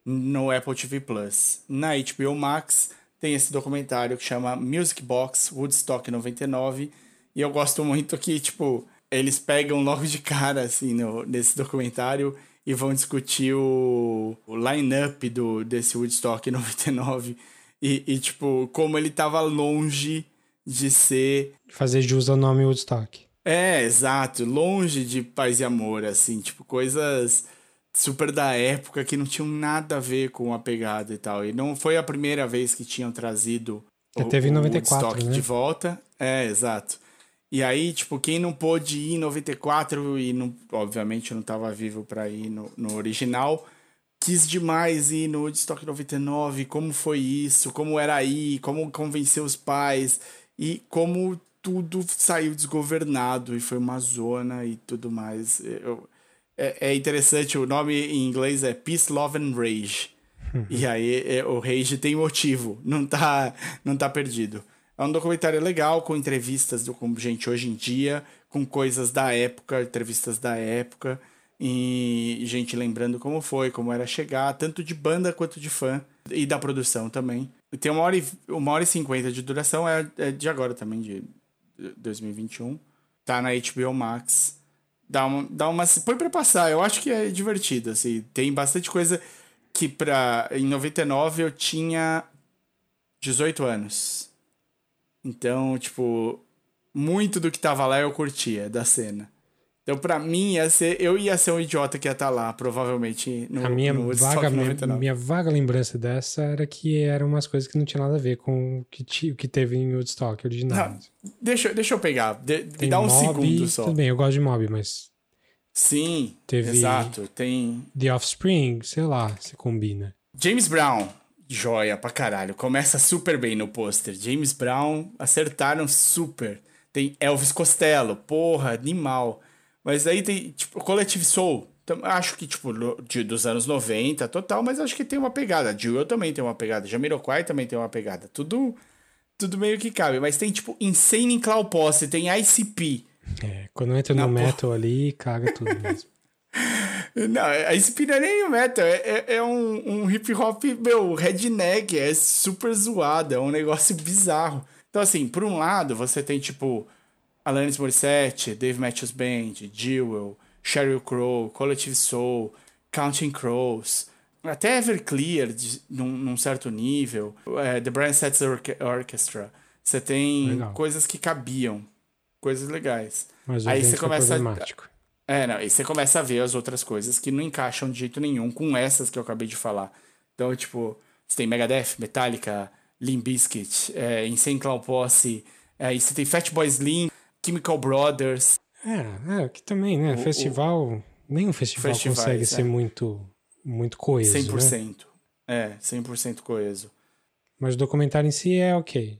no Apple TV Plus. Na HBO Max tem esse documentário que chama Music Box Woodstock 99 e eu gosto muito que, tipo, eles pegam logo de cara, assim, no, nesse documentário e vão discutir o, o line-up do, desse Woodstock 99 e, e, tipo, como ele tava longe de ser Fazer jus ao nome Woodstock. é, exato. Longe de paz e amor, assim, tipo, coisas super da época que não tinham nada a ver com a pegada e tal. E não foi a primeira vez que tinham trazido Já teve em 94, Woodstock né? de volta. É, exato. E aí, tipo, quem não pôde ir em 94 e não, obviamente não tava vivo pra ir no, no original, quis demais ir no Woodstock 99, como foi isso, como era aí, como convencer os pais e como tudo saiu desgovernado e foi uma zona e tudo mais. Eu- é, é interessante, o nome em inglês é Peace, Love and Rage. E aí é, o Rage tem motivo, não tá, não tá perdido. É um documentário legal, com entrevistas do, com gente hoje em dia, com coisas da época, entrevistas da época, e gente lembrando como foi, como era chegar, tanto de banda quanto de fã, e da produção também. Tem uma hora e, uma hora e cinquenta de duração, é, é de agora também, de 2021. Tá na HBO Max. Dá uma, dá uma. Põe pra passar, eu acho que é divertido, assim. Tem bastante coisa que pra. Em 99 eu tinha 18 anos. Então, tipo, muito do que tava lá eu curtia da cena. Então, pra mim, ia ser, eu ia ser um idiota que ia estar lá, provavelmente, no, A minha no vaga, 99. minha vaga lembrança dessa era que eram umas coisas que não tinha nada a ver com o que, ti- o que teve em Woodstock original. Não, deixa, eu- deixa eu pegar, de, me dá um Mob, segundo só. Tudo bem, eu gosto de Mob, mas Sim, Teve- exato. Tem The Offspring, sei lá, se combina. James Brown, joia pra caralho. Começa super bem no pôster. James Brown, acertaram super. Tem Elvis Costello, porra, animal. Mas aí tem, tipo, Collective Soul. Acho que, tipo, de- dos anos 90, total, mas acho que tem uma pegada. Jewel também tem uma pegada. Jamiroquai também tem uma pegada. Tudo, tudo meio que cabe. Mas tem, tipo, Insane in Cloud Posse, tem ICP. É, quando entra no metal ali, caga tudo mesmo. Não, a ICP não é nem metal, é, é, é um, um hip hop, meu, redneck, é super zoado, é um negócio bizarro. Então, assim, por um lado, você tem, tipo, Alanis Morissette, Dave Matthews Band, Jewel, Sheryl Crow, Collective Soul, Counting Crows, até Everclear, de, num, num certo nível, é, The Brian Setzer Orchestra. Você tem Legal. coisas que cabiam, coisas legais. Mas Aí você foi começa a, problemático. é, não, e você começa a ver as outras coisas que não encaixam de jeito nenhum com essas que eu acabei de falar. Então, tipo, você tem Megadeth, Metallica, Limp Bizkit, é, Insane Clown Posse, é, e você tem Fatboy Slim, Chemical Brothers. É, é, que também, né? festival. Nenhum festival Festivais, consegue é. ser muito, muito coeso. Né? 100%. É, 100% coeso. Mas o documentário em si é ok.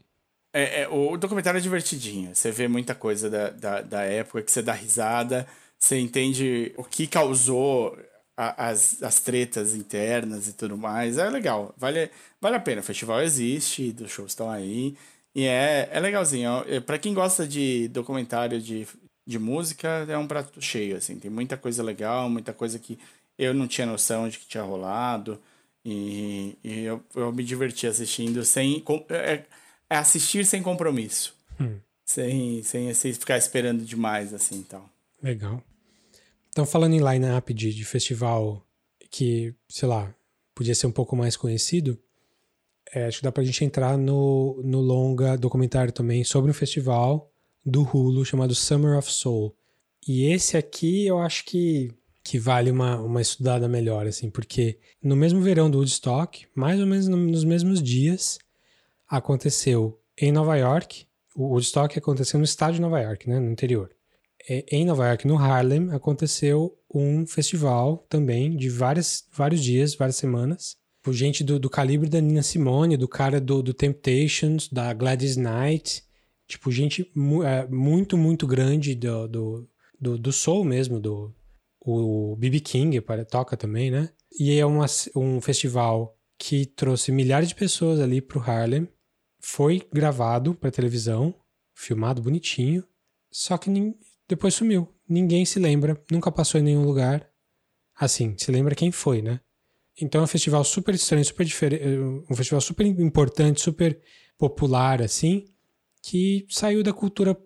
É, é, o documentário é divertidinho. Você vê muita coisa da, da, da época que você dá risada, você entende o que causou a- as, as tretas internas e tudo mais. É legal, vale, vale a pena. O festival existe, os shows estão aí. E é, é legalzinho. É, pra quem gosta de documentário de, de música, é um prato cheio, assim. Tem muita coisa legal, muita coisa que eu não tinha noção de que tinha rolado. E, e eu, eu me diverti assistindo sem. com- É, é assistir sem compromisso. Sem, sem assim, ficar esperando demais, assim, então. Legal. Então, falando em line-up de, de festival que, sei lá, podia ser um pouco mais conhecido, é, acho que dá pra gente entrar no, no longa documentário também sobre um festival do Hulu chamado Summer of Soul. E esse aqui eu acho que, que vale uma, uma estudada melhor, assim, porque no mesmo verão do Woodstock, mais ou menos no- nos mesmos dias, aconteceu em Nova York. O Woodstock aconteceu no estado de Nova York, né, no interior. É, em Nova York, no Harlem, aconteceu um festival também de várias, vários dias, várias semanas. Por gente do, do calibre da Nina Simone, do cara do, do Temptations, da Gladys Knight. Tipo, gente mu- é, muito, muito grande do, do, do, do soul mesmo, do o B.B. King para- toca também, né? E é uma, um festival que trouxe milhares de pessoas ali pro Harlem. Foi gravado para televisão, filmado bonitinho, só que depois sumiu. Ninguém se lembra, nunca passou em nenhum lugar. Assim, se lembra quem foi, né? Então é um festival super estranho, super diferente, um festival super importante, super popular, assim, que saiu da cultura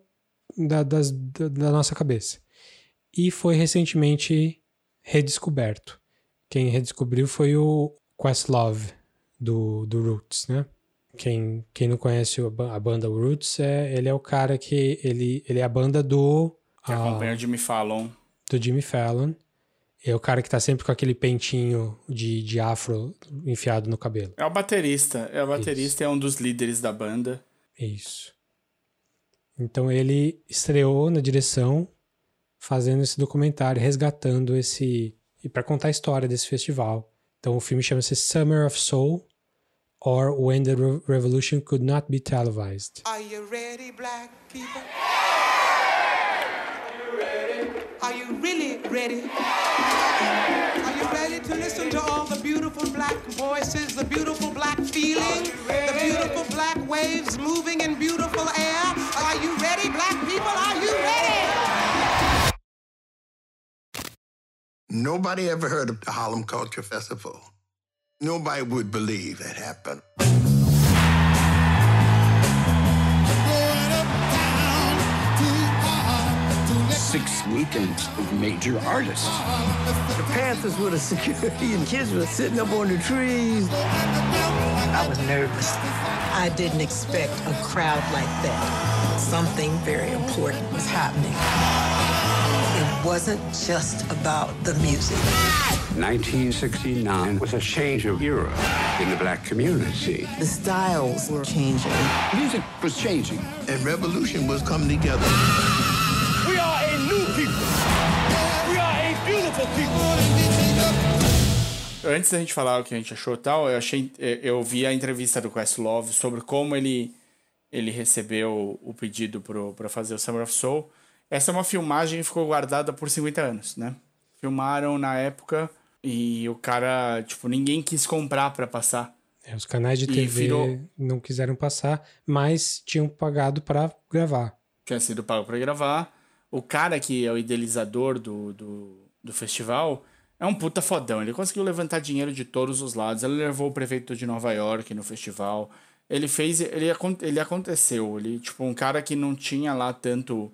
da, das, da, da nossa cabeça. E foi recentemente redescoberto. Quem redescobriu foi o Questlove, do, do Roots, né? Quem, quem não conhece a banda Roots, é, ele é o cara que. Ele, ele é a banda do. Que acompanha o Jimmy Fallon. Do Jimmy Fallon. É o cara que tá sempre com aquele pentinho de, de afro enfiado no cabelo. É o baterista. É o baterista e é um dos líderes da banda. Isso. Então ele estreou na direção fazendo esse documentário, resgatando esse. e para contar a história desse festival. Então o filme chama-se Summer of Soul or When the Re Revolution Could Not Be Televised. Are you ready, black people? Are you really ready? Are you ready to listen to all the beautiful black voices, the beautiful black feeling, the beautiful black waves moving in beautiful air? Are you ready, black people? Are you ready? Nobody ever heard of the Harlem Culture Festival. Nobody would believe it happened. Six weekends of major artists. The Panthers were the security and kids were sitting up on the trees. I was nervous. I didn't expect a crowd like that. Something very important was happening. It wasn't just about the music. 1969 was a change of era in the black community. The styles were changing. Music was changing. And revolution was coming together. Antes da gente falar o que a gente achou tal, eu achei, eu vi a entrevista do Questlove sobre como ele ele recebeu o pedido para fazer o Summer of Soul. Essa é uma filmagem que ficou guardada por 50 anos, né? Filmaram na época e o cara, tipo, ninguém quis comprar para passar. É, os canais de TV virou- não quiseram passar, mas tinham pagado para gravar. tinha sido pago para gravar. O cara que é o idealizador do, do, do festival é um puta fodão. Ele conseguiu levantar dinheiro de todos os lados. Ele levou o prefeito de Nova York no festival. Ele fez. Ele, ele aconteceu. Ele, tipo, um cara que não tinha lá tanto.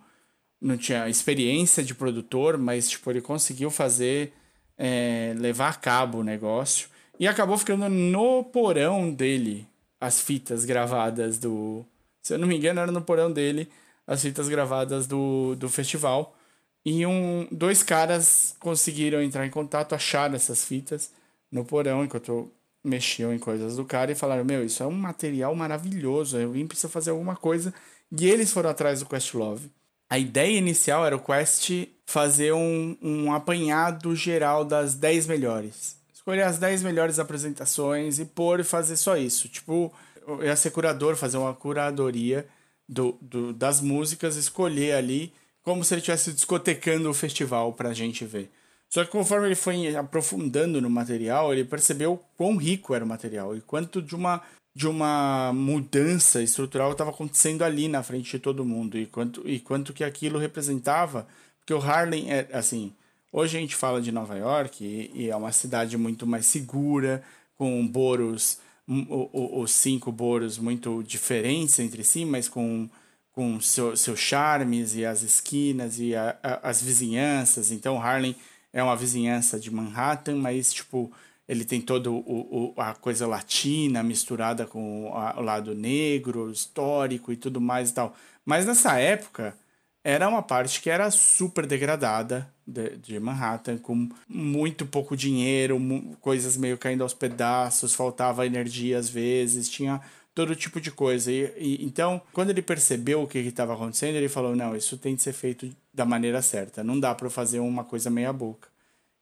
Não tinha experiência de produtor, mas, tipo, ele conseguiu fazer. é, levar a cabo o negócio. E acabou ficando no porão dele as fitas gravadas do. Se eu não me engano, era no porão dele as fitas gravadas do, do festival. E um, dois caras conseguiram entrar em contato, acharam essas fitas no porão enquanto mexiam em coisas do cara e falaram: Meu, isso é um material maravilhoso, alguém precisa fazer alguma coisa. E eles foram atrás do Questlove. A ideia inicial era o Quest fazer um, um apanhado geral das 10 melhores. Escolher as 10 melhores apresentações e pôr e fazer só isso. Tipo, eu ia ser curador, fazer uma curadoria do, do, das músicas, escolher ali como se ele estivesse discotecando o festival pra gente ver. Só que conforme ele foi aprofundando no material, ele percebeu quão rico era o material e quanto de uma, de uma mudança estrutural estava acontecendo ali na frente de todo mundo e quanto, e quanto que aquilo representava. Porque o Harlem é assim. Hoje a gente fala de Nova York e, e é uma cidade muito mais segura, com boros, os cinco boros muito diferentes entre si, mas com com seu, seus charmes e as esquinas e a- a- as vizinhanças. Então, Harlem é uma vizinhança de Manhattan, mas, tipo, ele tem todo o, o- a coisa latina misturada com a- o lado negro, histórico e tudo mais e tal. Mas nessa época, era uma parte que era super degradada de, de Manhattan, com muito pouco dinheiro, coisas meio caindo aos pedaços, faltava energia às vezes, tinha todo tipo de coisa. E, e- então, quando ele percebeu o que estava acontecendo, ele falou: não, isso tem que ser feito da maneira certa, não dá para fazer uma coisa meia boca.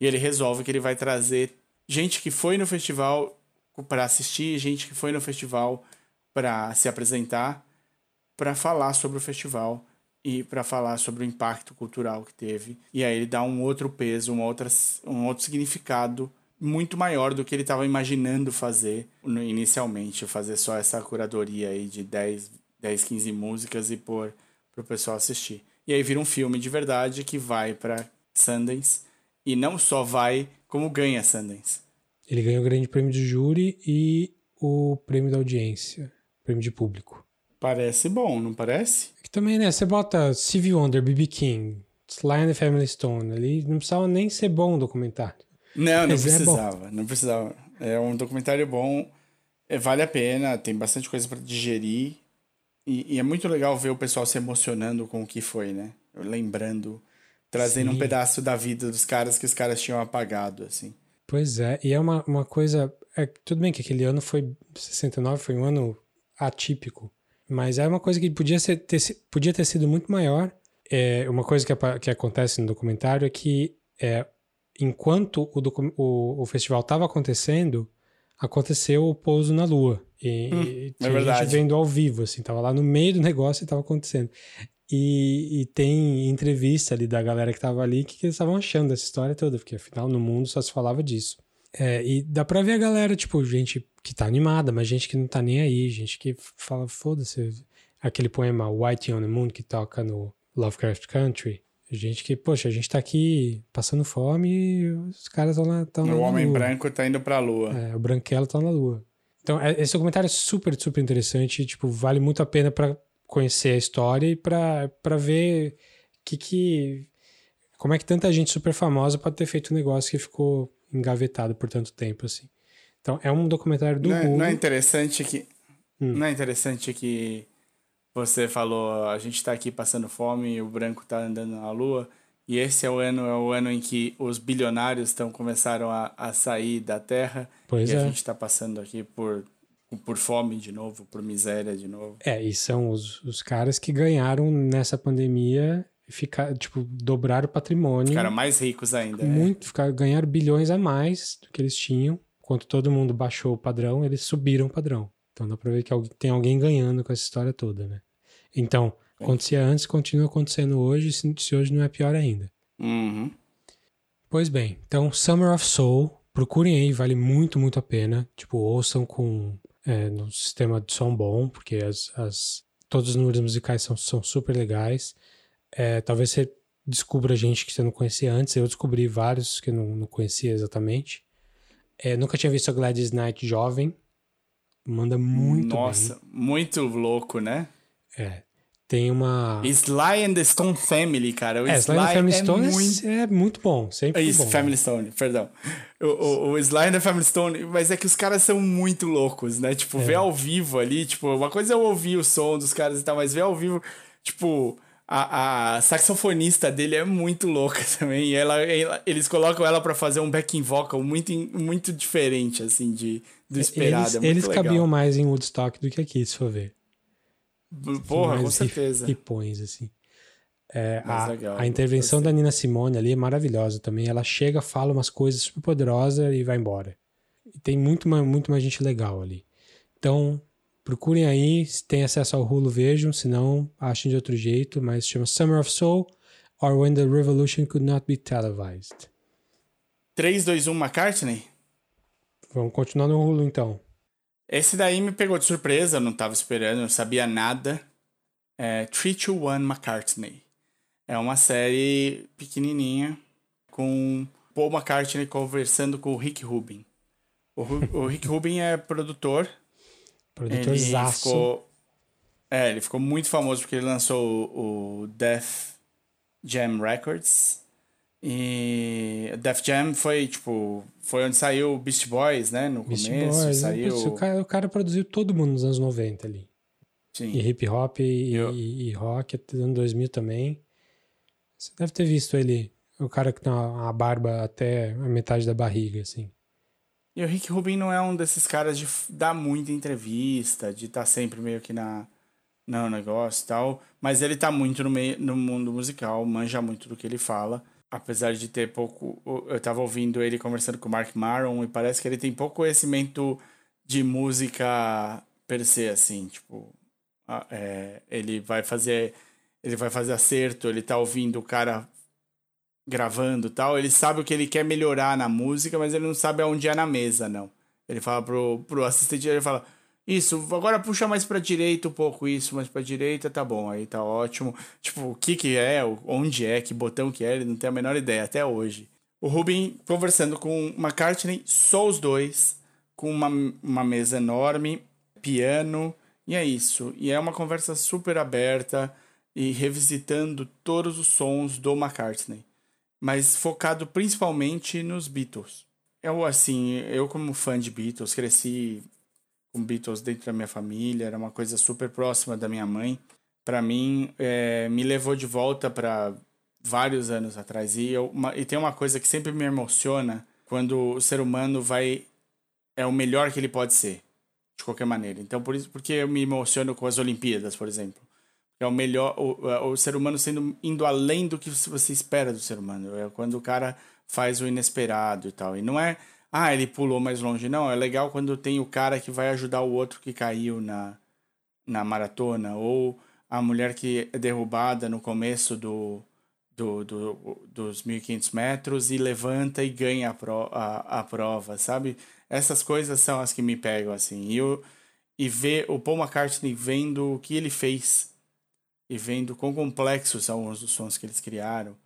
E ele resolve que ele vai trazer gente que foi no festival para assistir, gente que foi no festival para se apresentar, para falar sobre o festival e para falar sobre o impacto cultural que teve. E aí ele dá um outro peso, uma outra, um outro significado muito maior do que ele estava imaginando fazer inicialmente, fazer só essa curadoria aí de 10, 10 15 músicas e pôr para o pessoal assistir. E aí vira um filme de verdade que vai para Sundance e não só vai, como ganha Sundance. Ele ganhou o grande prêmio de júri e o prêmio da audiência, prêmio de público. Parece bom, não parece? Que também, né? Você bota Stevie Wonder, B.B. King, Sly and the Family Stone ali, não precisava nem ser bom o documentário. Não, não Mas é precisava, não precisava. É um documentário bom, é, vale a pena, tem bastante coisa para digerir. E, e é muito legal ver o pessoal se emocionando com o que foi, né? Lembrando, trazendo Sim. um pedaço da vida dos caras que os caras tinham apagado, assim. Pois é, e é uma, uma coisa. É, tudo bem que aquele ano foi. 69 foi um ano atípico. Mas é uma coisa que podia, ser, ter, podia ter sido muito maior. É, uma coisa que, que acontece no documentário é que é, enquanto o, o, o festival estava acontecendo, aconteceu o pouso na Lua. E, Hum, e é tinha verdade. gente vendo ao vivo, assim, tava lá no meio do negócio e tava acontecendo. E, e tem entrevista ali da galera que tava ali, que, que eles estavam achando dessa história toda, porque afinal no mundo só se falava disso. É, e dá pra ver a galera, tipo, gente que tá animada, mas gente que não tá nem aí, gente que fala, foda-se, aquele poema White on the Moon que toca no Lovecraft Country. Gente que, poxa, a gente tá aqui passando fome e os caras estão lá. Tão lá o na homem branco tá indo pra lua. É, o branquelo tá na lua. Então, é- esse documentário é super, super interessante. Tipo, vale muito a pena pra conhecer a história e pra pra ver que que. Como é que tanta gente super famosa pode ter feito um negócio que ficou engavetado por tanto tempo, assim. Então, é um documentário do não, é, Google. não é interessante que. Hum. Não é interessante que você falou, a gente tá aqui passando fome e o branco tá andando na lua. E esse é o ano, é o ano em que os bilionários estão começaram a, a sair da Terra. Pois e é. a gente tá passando aqui por, por fome de novo, por miséria de novo. É, e são os, os caras que ganharam nessa pandemia, ficar, tipo, dobraram o patrimônio. Ficaram mais ricos ainda. é. muito, ficaram, ganharam bilhões a mais do que eles tinham. Enquanto todo mundo baixou o padrão, eles subiram o padrão. Então dá pra ver que tem alguém ganhando com essa história toda, né? Então, acontecia antes, continua acontecendo hoje, se, se hoje não é pior ainda. Uhum. Pois bem, então Summer of Soul, procurem aí, vale muito, muito a pena. Tipo, ouçam com é, no sistema de som bom, porque as, as, todos os números musicais são, são super legais. É, talvez você descubra gente que você não conhecia antes. Eu descobri vários que eu não, não conhecia exatamente. É, nunca tinha visto a Gladys Knight jovem. Manda muito Nossa, muito louco, né? bem. É. Tem uma. Sly and the Stone Family, cara. O É, Sly and the Family é Stone é- muito... é muito bom. Sempre Isso, bom. Family Stone, perdão. O, o, o Sly and the Family Stone, mas é que os caras são muito loucos, né? Tipo, É. ver ao vivo ali, tipo, uma coisa é eu ouvir o som dos caras e tal, mas ver ao vivo, tipo, a, a saxofonista dele é muito louca também. E ela, ela- eles colocam ela pra fazer um backing vocal muito, muito diferente, assim, de, do esperado. Eles, é eles cabiam mais em Woodstock do que aqui, se for ver. Porra, mais com certeza. Ripões, assim. É, a, legal, a intervenção da Nina Simone ali é maravilhosa também. Ela chega, fala umas coisas super poderosas e vai embora. E tem muito muito mais gente legal ali. Então, procurem aí. Se tem acesso ao Hulu, vejam. Se não, achem de outro jeito. Mas chama Summer of Soul or When the Revolution Could Not Be Televised. 3, 2, 1, McCartney? Vamos continuar no Hulu, então. Esse daí me pegou de surpresa, eu não tava esperando, não sabia nada. É 321 McCartney. É uma série pequenininha com Paul McCartney conversando com o Rick Rubin. O, o Rick Rubin é produtor. Produtor ele zaço. ficou, é, ele ficou muito famoso porque ele lançou o, Death Jam Records. E Def Jam foi, tipo, foi onde saiu o Beast Boys, né? No Beast começo, Boys, saiu... putz, o, cara, o cara produziu todo mundo nos anos 90 ali. Sim. E hip hop e, e, e rock até anos 2000 também. Você deve ter visto ele, o cara que tem uma barba até a metade da barriga, assim. E o Rick Rubin não é um desses caras de dar muita entrevista, de estar sempre meio que na no negócio e tal, mas ele tá muito no meio no mundo musical, manja muito do que ele fala, apesar de ter pouco, eu tava ouvindo ele conversando com o Mark Maron e parece que ele tem pouco conhecimento de música per se assim, tipo, é, ele vai fazer ele vai fazer acerto, ele tá ouvindo o cara gravando tal, ele sabe o que ele quer melhorar na música, mas ele não sabe aonde é na mesa, não. Ele fala pro, pro assistente, ele fala, isso, agora puxa mais pra direita um pouco, isso, mais pra direita, tá bom, aí tá ótimo. Tipo, o que que é, onde é, que botão que é, ele não tem a menor ideia, até hoje. o Rubin conversando com McCartney, só os dois, com uma, uma mesa enorme, piano, e é isso. E é uma conversa super aberta e revisitando todos os sons do McCartney, mas focado principalmente nos Beatles. Eu, assim, eu como fã de Beatles, cresci com Beatles dentro da minha família, era uma coisa super próxima da minha mãe. Para mim, é, me levou de volta para vários anos atrás. E, eu, uma, e tem uma coisa que sempre me emociona quando o ser humano vai. é o melhor que ele pode ser, de qualquer maneira. Então, por isso, porque eu me emociono com as Olimpíadas, por exemplo. É o melhor. O, o ser humano sendo indo além do que você espera do ser humano. É quando o cara faz o inesperado e tal. E não é ah, ele pulou mais longe. Não, é legal quando tem o cara que vai ajudar o outro que caiu na, na maratona, ou a mulher que é derrubada no começo do, do, do dos 1.500 metros e levanta e ganha a, pro, a, a prova, sabe? Essas coisas são as que me pegam, assim. E, eu, e ver o Paul McCartney vendo o que ele fez e vendo quão complexos são os sons que eles criaram,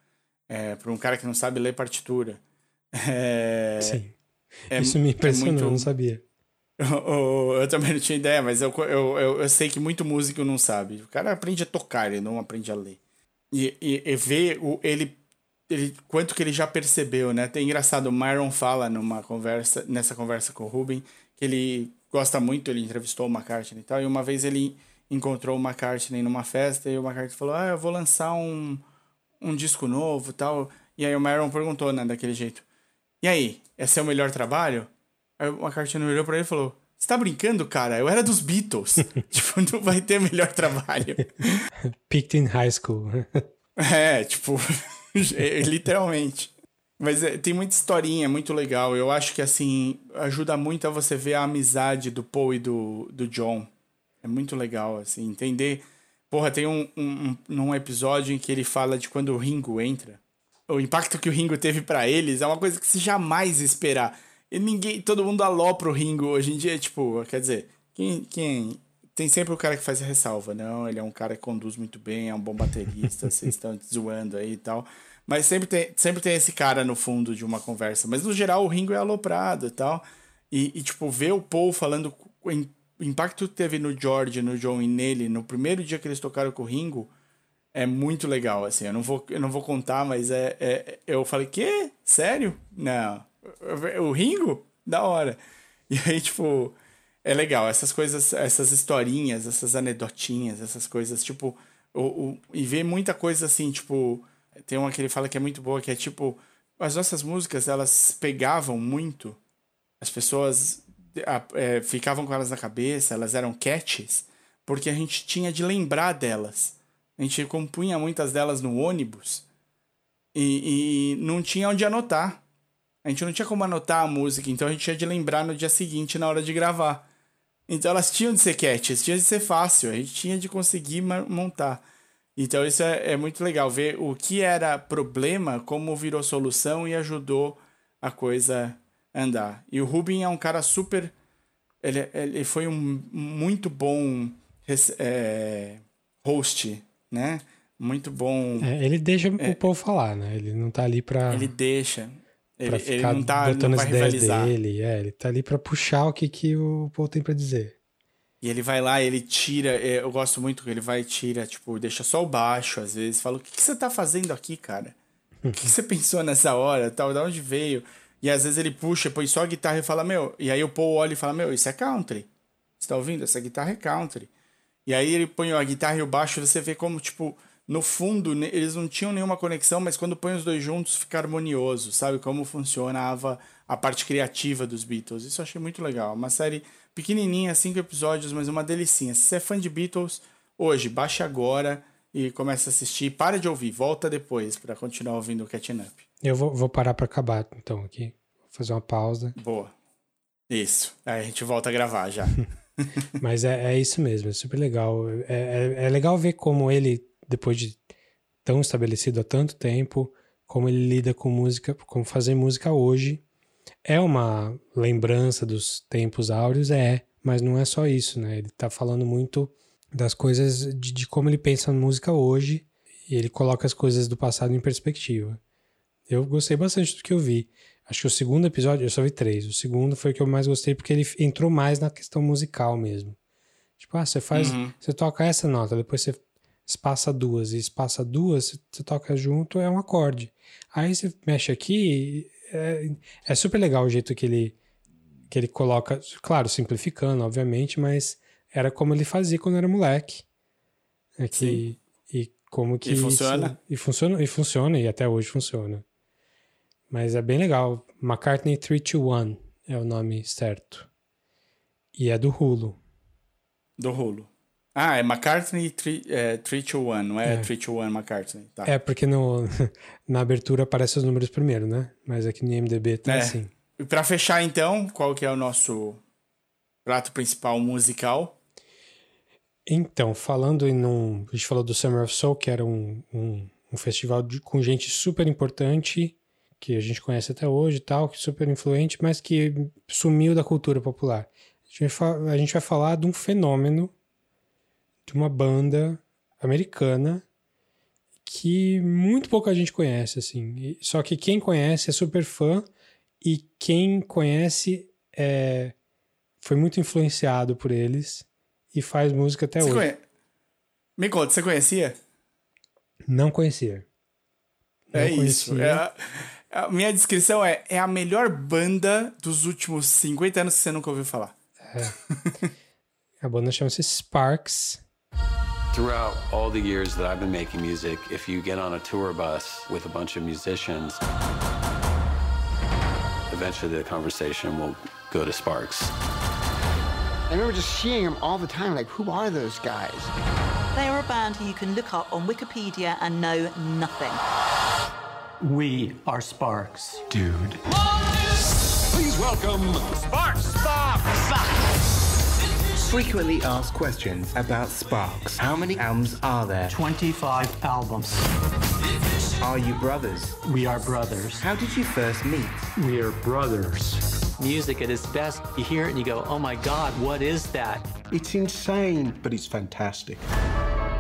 é, para um cara que não sabe ler partitura. É, Sim. É, Isso me impressionou, é muito... eu não sabia. Eu, eu, também não tinha ideia, mas eu, eu, eu, eu, sei que muito músico não sabe. O cara aprende a tocar, ele não aprende a ler. E, e, e ver o, ele, ele, quanto que ele já percebeu, né? Tem engraçado, o Myron fala numa conversa, nessa conversa com o Ruben, que ele gosta muito, ele entrevistou o McCartney e tal, e uma vez ele encontrou o McCartney numa festa e o McCartney falou: Ah, eu vou lançar um, um disco novo tal. E aí o Myron perguntou, né, daquele jeito e aí, esse é o melhor trabalho? Aí o McCartney olhou pra ele e falou: Você tá brincando, cara? Eu era dos Beatles. tipo, não vai ter melhor trabalho. Picked in high school. é, tipo, literalmente. Mas é, tem muita historinha, muito legal. Eu acho que, assim, ajuda muito a você ver a amizade do Paul e do, do John. É muito legal, assim, entender. Porra, tem um, um, um episódio em que ele fala de quando o Ringo entra o impacto que o Ringo teve para eles é uma coisa que se jamais esperar. E ninguém, todo mundo alopra o Ringo hoje em dia, tipo, quer dizer, quem, quem tem sempre o cara que faz a ressalva, não, ele é um cara que conduz muito bem, é um bom baterista, vocês estão zoando aí e tal. Mas sempre tem, sempre tem esse cara no fundo de uma conversa. Mas no geral o Ringo é aloprado e tal. E, e tipo, ver o Paul falando o impacto que teve no George, no John e nele, no primeiro dia que eles tocaram com o Ringo, é muito legal, assim. Eu não vou, eu não vou contar, mas é, é eu falei, que? Sério? Não. O Ringo? Da hora. E aí, tipo, é legal. Essas coisas, essas historinhas, essas anedotinhas, essas coisas, tipo... O, o, e ver muita coisa assim, tipo... Tem uma que ele fala que é muito boa, que é tipo... As nossas músicas, elas pegavam muito. As pessoas é, ficavam com elas na cabeça, elas eram catches, porque a gente tinha de lembrar delas. A gente compunha muitas delas no ônibus e, e não tinha onde anotar. A gente não tinha como anotar a música, então a gente tinha de lembrar no dia seguinte na hora de gravar. Então elas tinham de ser catches, tinha de ser fácil, a gente tinha de conseguir montar. Então isso é, é, muito legal, ver o que era problema, como virou solução e ajudou a coisa andar. E o Rubin é um cara super. Ele, ele foi um muito bom é, host né? Muito bom. É, ele deixa é, o povo falar, né? Ele não tá ali pra. Ele deixa. Ele, pra ficar ele não tá botando não as ideias rivalizar. dele. É, ele tá ali pra puxar o que, que o povo tem pra dizer. E ele vai lá, ele tira. É, eu gosto muito que ele vai e tira, tipo, deixa só o baixo às vezes. Fala: O que, que você tá fazendo aqui, cara? O que, que você pensou nessa hora? Tal, da onde veio? E às vezes ele puxa, põe só a guitarra e fala: Meu. E aí o Paul olha e fala: Meu, isso é country. Você tá ouvindo? Essa guitarra é country. E aí ele põe a guitarra e o baixo, você vê como, tipo, no fundo, eles não tinham nenhuma conexão, mas quando põe os dois juntos fica harmonioso, sabe? Como funcionava a parte criativa dos Beatles. Isso eu achei muito legal. Uma série pequenininha, cinco episódios, mas uma delicinha. Se você é fã de Beatles, hoje, baixe agora e comece a assistir. Para de ouvir, volta depois para continuar ouvindo o Catching Up. Eu vou, vou parar para acabar, então, aqui. Vou fazer uma pausa. Boa. Isso. Aí a gente volta a gravar já. Mas é, é isso mesmo, é super legal. É, é, é, legal ver como ele, depois de tão estabelecido há tanto tempo, como ele lida com música, como fazer música hoje. É uma lembrança dos tempos áureos, é, mas não é só isso, né? Ele tá falando muito das coisas, de, de como ele pensa na música hoje, e ele coloca as coisas do passado em perspectiva. Eu gostei bastante do que eu vi. Acho que o segundo episódio, eu só vi três. O segundo foi o que eu mais gostei porque ele entrou mais na questão musical mesmo. Tipo, ah, você faz. Uhum. Você toca essa nota, depois você espaça duas e espaça duas, você toca junto, é um acorde. Aí você mexe aqui, é, é super legal o jeito que ele, que ele coloca, claro, simplificando, obviamente, mas era como ele fazia quando era moleque. É que, e como que. E funciona? isso- e funciona, e funciona, e até hoje funciona. Mas é bem legal. McCartney 321 é o nome certo. E é do Hulu. Do Hulu. Ah, é McCartney 3 é, 321, não é, É. 321 McCartney. Tá. É, porque no, na abertura aparecem os números primeiro, né? Mas aqui no IMDB tá É. assim. E pra fechar, então, qual que é o nosso prato principal musical? Então, falando em um. A gente falou do Summer of Soul, que era um, um, um festival de- com gente super importante, que a gente conhece até hoje e tal, que é super influente, mas que sumiu da cultura popular. A gente vai, falar de um fenômeno de uma banda americana que muito pouca gente conhece, assim. Só que quem conhece é super fã e quem conhece é, foi muito influenciado por eles e faz música até Você hoje. conhe- Me conta, você conhecia? Não conhecia. Não é isso. conhecia. É a, a minha descrição é, é a melhor banda dos últimos 50 anos que você nunca ouviu falar. A banda chama-se Sparks. Throughout all the years that I've been making music, if you get on a tour bus with a bunch of musicians, eventually the conversation will go to Sparks. I remember just seeing them all the time. Like, who are those guys? They are a band who you can look up on Wikipedia and know nothing. We are Sparks. Dude. Please welcome Sparks. Frequently asked questions about Sparks. How many albums are there? 25 albums. Are you brothers? We are brothers. How did you first meet? We are brothers. Music at its best, you hear it and you go, oh my God, what is that? It's insane, but it's fantastic.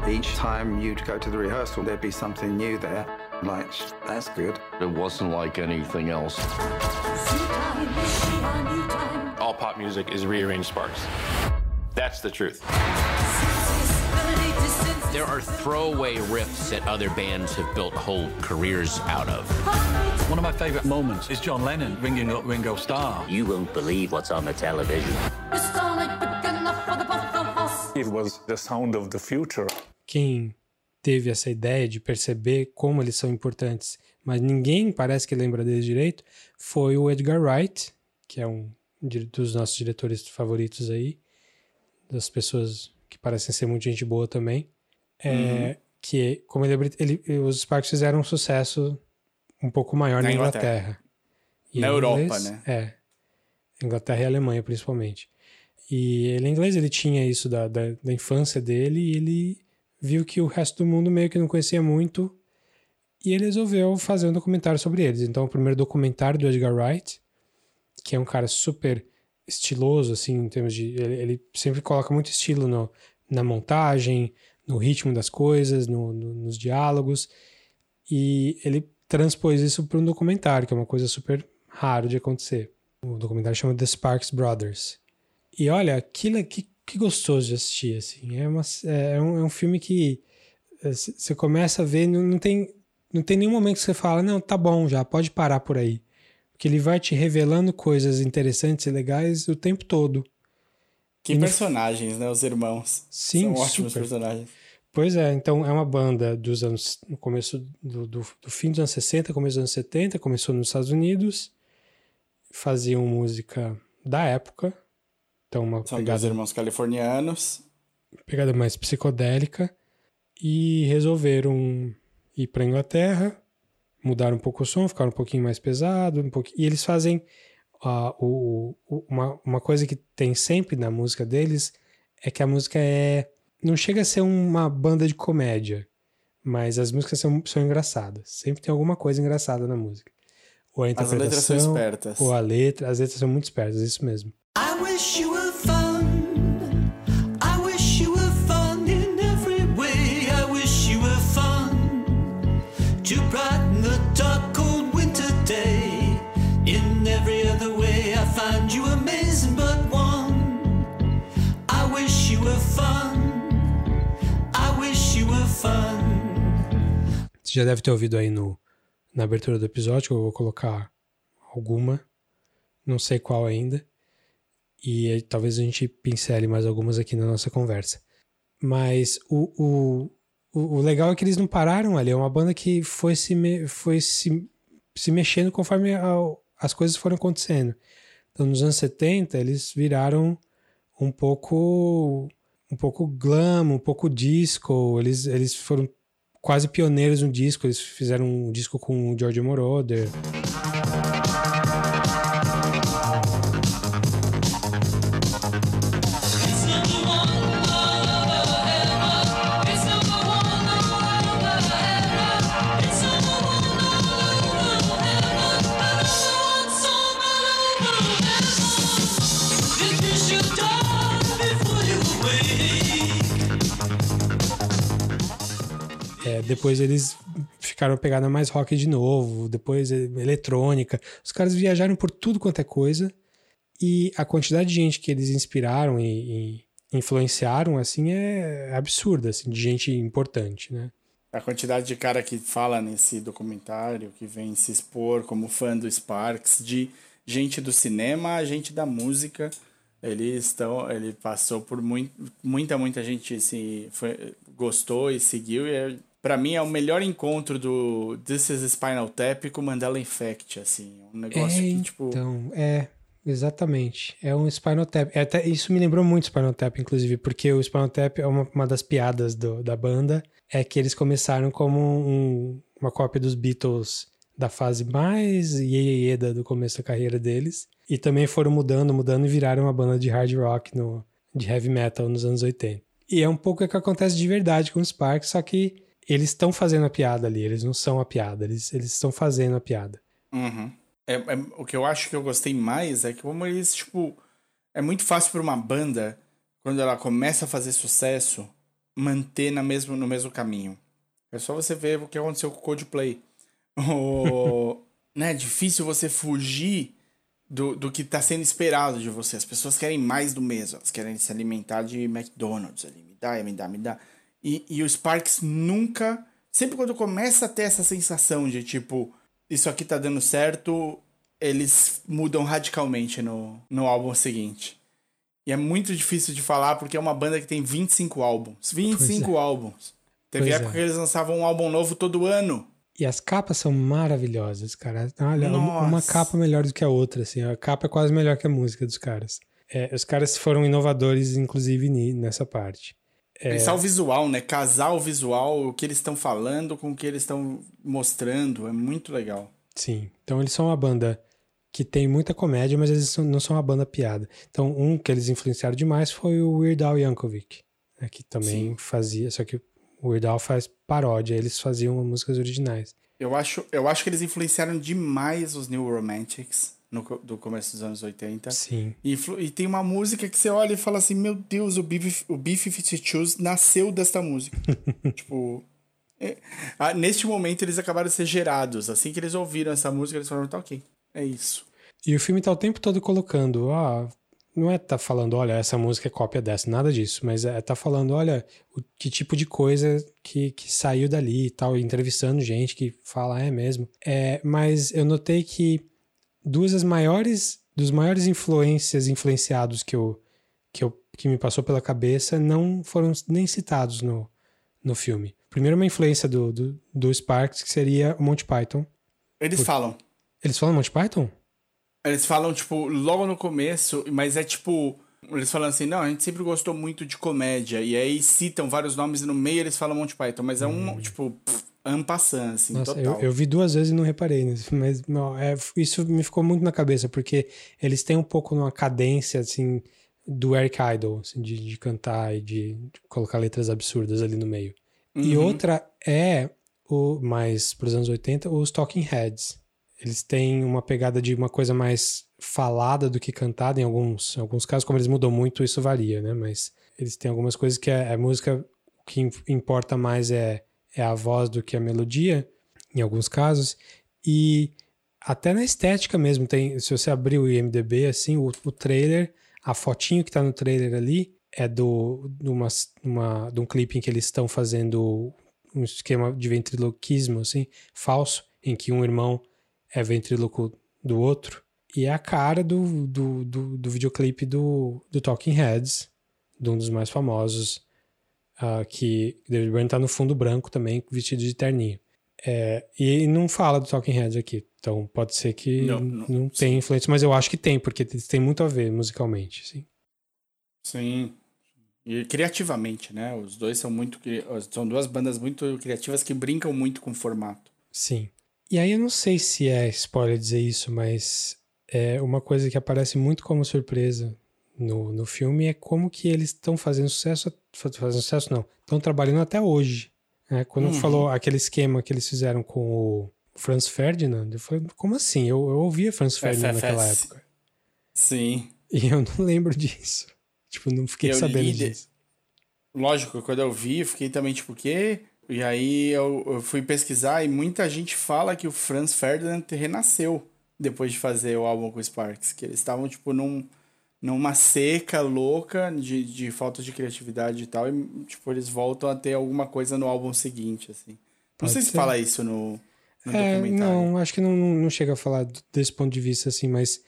Each time you'd go to the rehearsal, there'd be something new there. Like, that's good. It wasn't like anything else. All pop music is rearranged sparks. That's the truth. There are throwaway riffs that other bands have built whole careers out of. One of my favorite moments is John Lennon ringing up Ringo Starr. You won't believe what's on the television. It was the sound of the future. Quem teve essa ideia de perceber como eles são importantes, mas ninguém parece que lembra deles direito, foi o Edgar Wright, que é um dos nossos diretores favoritos aí, das pessoas que parecem ser muito gente boa também. É, Uhum. Que, como ele, é ele, os Sparks fizeram um sucesso um pouco maior na, Na Inglaterra. Inglaterra. Na Europa, inglês- né? É. Inglaterra e Alemanha, principalmente. E ele, em inglês, ele tinha isso da, da, da infância dele e ele viu que o resto do mundo meio que não conhecia muito e ele resolveu fazer um documentário sobre eles. Então, o primeiro documentário do Edgar Wright, que é um cara super estiloso, assim, em termos de... Ele, ele sempre coloca muito estilo no, na montagem, no ritmo das coisas, no, no- nos diálogos. E ele transpôs isso para um documentário, que é uma coisa super raro de acontecer. O documentário chama The Sparks Brothers. E olha, é que, que gostoso de assistir, assim. É, uma, é, um, é um filme que você começa a ver, não, não, tem, não tem nenhum momento que você fala, não, tá bom já, pode parar por aí. Porque ele vai te revelando coisas interessantes e legais o tempo todo. Que E no- personagens, né? Os irmãos. Sim, São ótimos super. personagens. Pois é, então é uma banda dos anos. no começo do, do, do fim dos anos 60, começo dos anos 70, começou nos Estados Unidos, faziam música da época, então uma São pegada, dois irmãos californianos. pegada mais psicodélica, e resolveram ir para Inglaterra, mudaram um pouco o som, ficaram um pouquinho mais pesado, um pouquinho, e eles fazem ah, o, o- uma, uma coisa que tem sempre na música deles é que a música é não chega a ser uma banda de comédia, mas as músicas são, são engraçadas. Sempre tem alguma coisa engraçada na música. Ou a As interpretação, letras são espertas. ou a letra, as letras são muito espertas, isso mesmo. I wish you Já deve ter ouvido aí no, na abertura do episódio, eu vou colocar alguma, não sei qual ainda, e talvez a gente pincele mais algumas aqui na nossa conversa. Mas o, o, o, legal é que eles não pararam ali, é uma banda que foi se, me, foi se, se mexendo conforme as coisas foram acontecendo. Então, nos anos 70, eles viraram um pouco um pouco glam, um pouco disco. Eles, eles foram quase pioneiros no disco. Eles fizeram um disco com o George Moroder. Depois eles ficaram pegada mais rock de novo, depois eletrônica. Os caras viajaram por tudo quanto é coisa. E a quantidade de gente que eles inspiraram e, e influenciaram, assim, é absurda, assim, de gente importante, né? A quantidade de cara que fala nesse documentário, que vem se expor como fã do Sparks, de gente do cinema a gente da música. Ele, estão, ele passou por muito, muita, muita gente se, foi, gostou e seguiu. E é, para mim é o melhor encontro do This is Spinal Tap com Mandela Effect, assim. Um negócio é, que, tipo. Então, é. Exatamente. É um Spinal Tap. É até, isso me lembrou muito Spinal Tap, inclusive, porque o Spinal Tap é uma, uma das piadas do, da banda. É que eles começaram como um, uma cópia dos Beatles da fase mais iê do começo da carreira deles. E também foram mudando, mudando e viraram uma banda de hard rock, no, de heavy metal nos anos 80. E é um pouco o que acontece de verdade com os Sparks, só que eles estão fazendo a piada ali, eles não são a piada, eles, estão fazendo a piada. Uhum. É, é, o que eu acho que eu gostei mais é que como eles, tipo, é muito fácil para uma banda, quando ela começa a fazer sucesso, manter na mesmo, no mesmo caminho. É só você ver o que aconteceu com o Coldplay. O, né, é difícil você fugir do, do que está sendo esperado de você. As pessoas querem mais do mesmo, elas querem se alimentar de McDonald's ali, me dá, me dá, me dá. E, e o Sparks nunca, sempre quando começa a ter essa sensação de tipo, isso aqui tá dando certo, eles mudam radicalmente no, no álbum seguinte. E é muito difícil de falar porque é uma banda que tem 25 álbuns. 25 é. álbuns. Teve pois época é. que eles lançavam um álbum novo todo ano. E as capas são maravilhosas, cara. Olha, Nossa. uma capa melhor do que a outra, assim. A capa é quase melhor que a música dos caras. É, os caras foram inovadores, inclusive, nessa parte. É... Pensar o visual, né? Casar o visual, o que eles estão falando com o que eles estão mostrando. É muito legal. Sim. Então eles são uma banda que tem muita comédia, mas eles não são uma banda piada. Então um que eles influenciaram demais foi o Weird Al Yankovic, né? que também Sim. fazia, só que o Weird Al faz paródia, eles faziam músicas originais. Eu acho, eu acho que eles influenciaram demais os New Romantics no, do começo dos anos 80. Sim. E, e tem uma música que você olha e fala assim: Meu Deus, o Beef, o Beef 52 nasceu desta música. tipo. É, ah, neste momento eles acabaram de ser gerados. Assim que eles ouviram essa música, eles falaram: Tá ok, é isso. E o filme tá o tempo todo colocando: Ah, não é tá falando, olha, essa música é cópia dessa, nada disso, mas é tá falando, olha, o, que tipo de coisa que, que saiu dali e tal, entrevistando gente que fala, é mesmo. É, mas eu notei que duas das maiores, dos maiores influências, influenciados que eu, que eu que me passou pela cabeça não foram nem citados no, no filme. Primeiro, uma influência do, do, do Sparks, que seria o Monty Python. Eles Por... falam. Eles falam Monty Python? Eles falam, tipo, logo no começo, mas é tipo. Eles falam assim, não, a gente sempre gostou muito de comédia. E aí citam vários nomes e no meio eles falam Monty Python, mas é um, hum. tipo, ampassando, assim, Nossa, total. Eu, eu, vi duas vezes e não reparei nisso, mas não, é, isso me ficou muito na cabeça, porque eles têm um pouco uma cadência, assim, do Eric Idle, assim, de, de cantar e de, de, colocar letras absurdas ali no meio. Uhum. E outra é, o mais para os anos 80, os Talking Heads eles têm uma pegada de uma coisa mais falada do que cantada em alguns, em alguns casos, como eles mudam muito, isso varia, né? Mas eles têm algumas coisas que a, é, a música, o que importa mais é, é a voz do que a melodia, em alguns casos. E até na estética mesmo, tem, se você abrir o IMDB, assim, o, o trailer, a fotinho que tá no trailer ali é do, de, uma, uma, de um clipe em que eles estão fazendo um esquema de ventriloquismo, assim, falso, em que um irmão é ventríloco do outro. E é a cara do, do, do, do videoclipe do, do Talking Heads, de um dos mais famosos, uh, que David Byrne tá no fundo branco também, vestido de terninho. É, e não fala do Talking Heads aqui, então pode ser que não, não, não tenha influência, mas eu acho que tem, porque tem muito a ver musicalmente, sim. Sim. E criativamente, né? Os dois são muito. São duas bandas muito criativas que brincam muito com o formato. Sim. E aí eu não sei se é spoiler dizer isso, mas é uma coisa que aparece muito como surpresa no, no filme é como que eles estão fazendo sucesso. Fazendo sucesso, não. Estão trabalhando até hoje. Né? Quando uhum. falou aquele esquema que eles fizeram com o Franz Ferdinand, eu falei, como assim? Eu, eu ouvia Franz Ferdinand FFS. naquela época. Sim. E eu não lembro disso. Tipo, não fiquei eu sabendo disso. Lógico, quando eu vi, eu fiquei também tipo, o quê? E aí eu, eu, fui pesquisar e muita gente fala que o Franz Ferdinand renasceu depois de fazer o álbum com o Sparks. Que eles estavam, tipo, num, numa seca louca de, de falta de criatividade e tal. E, tipo, eles voltam a ter alguma coisa no álbum seguinte, assim. Não Pode sei ser. se fala isso no, no é, documentário. Não, acho que não, não chega a falar desse ponto de vista, assim, mas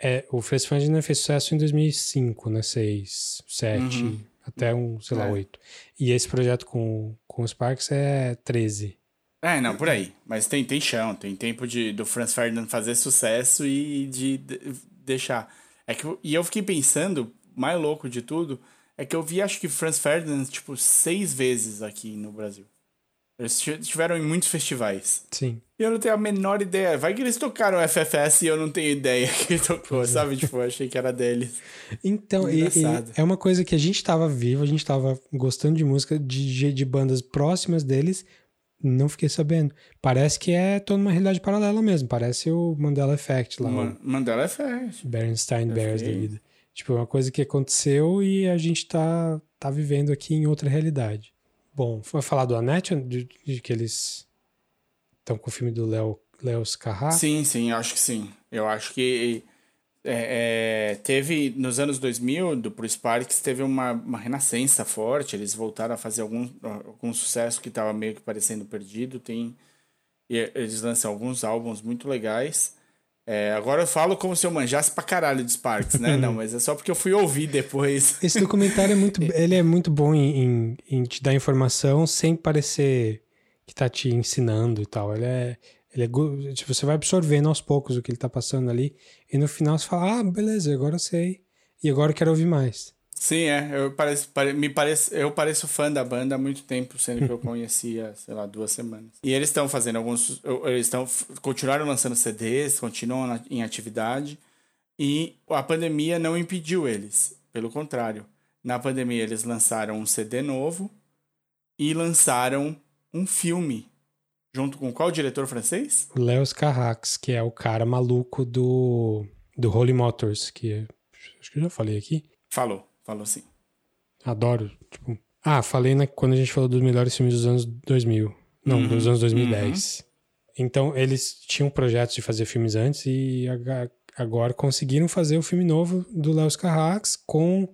é, o Franz Ferdinand fez sucesso em 2005, né? 6, 7, uhum. até um, sei lá, é. 8. E esse projeto com, com os Sparks é 13. É, não, por aí. Mas tem, tem chão, tem tempo de, do Franz Ferdinand fazer sucesso e de, de deixar. É que, e eu fiquei pensando, mais louco de tudo, é que eu vi acho que Franz Ferdinand, tipo, seis vezes aqui no Brasil. Eles estiveram em muitos festivais. Sim. E eu não tenho a menor ideia. Vai que eles tocaram FFS e eu não tenho ideia que tocou, sabe? tipo, eu achei que era deles. Então, e, e é uma coisa que a gente tava vivo, a gente tava gostando de música de, de bandas próximas deles, não fiquei sabendo. Parece que é toda uma realidade paralela mesmo. Parece o Mandela Effect lá. Ma Mandela Effect. Bernstein Bears da vida. Tipo, é uma coisa que aconteceu e a gente tá, tá vivendo aqui em outra realidade. Bom, foi falar do Annette, de, de que eles estão com o filme do Léo Léo Scarra? Sim, sim, eu acho que sim. Eu acho que é, é, teve, nos anos 2000, do Pro Sparks, teve uma, uma renascença forte. Eles voltaram a fazer algum, algum sucesso que estava meio que parecendo perdido. Tem, eles lançam alguns álbuns muito legais. É, agora eu falo como se eu manjasse pra caralho de Sparks, né? Não, mas é só porque eu fui ouvir depois. Esse documentário é muito, ele é muito bom em, em, em, te dar informação sem parecer que tá te ensinando e tal. Ele é, ele é, tipo, você vai absorvendo aos poucos o que ele tá passando ali e no final você fala, ah, beleza, agora eu sei e agora eu quero ouvir mais. Sim, é. Eu pareço, pare, me pareço, eu pareço fã da banda há muito tempo, sendo que eu conhecia, sei lá, duas semanas. E eles estão fazendo alguns. Eles estão. Continuaram lançando CDs, continuam na, em atividade. E a pandemia não impediu eles. Pelo contrário. Na pandemia, eles lançaram um CD novo e lançaram um filme. Junto com qual diretor francês? Léo Carrax, que é o cara maluco do, do Holy Motors, que acho que eu já falei aqui. Falou. Falou assim. Adoro. Tipo, ah, falei na, quando a gente falou dos melhores filmes dos anos 2000. Não, uhum, dos anos 2010. Uhum. Então, eles tinham projetos de fazer filmes antes e agora conseguiram fazer o filme novo do Léo Carrax com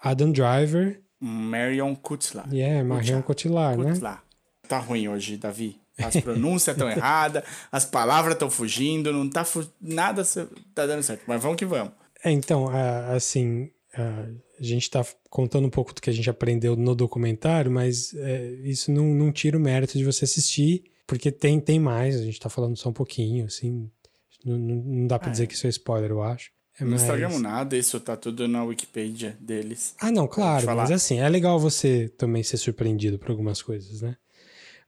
Adam Driver. Marion Cotillard. Yeah, Marion Cotillard, né? Tá ruim hoje, Davi. As pronúncias estão erradas, as palavras estão fugindo, não tá fu nada tá dando certo. Mas vamos que vamos. É, então, assim, a gente está contando um pouco do que a gente aprendeu no documentário, mas é, isso não, não tira o mérito de você assistir, porque tem, tem mais, a gente está falando só um pouquinho, assim, não, não dá para é. dizer que isso é spoiler, eu acho. É não mais... estragamos nada, isso tá tudo na Wikipedia deles. Ah, não, claro, mas assim, é legal você também ser surpreendido por algumas coisas, né?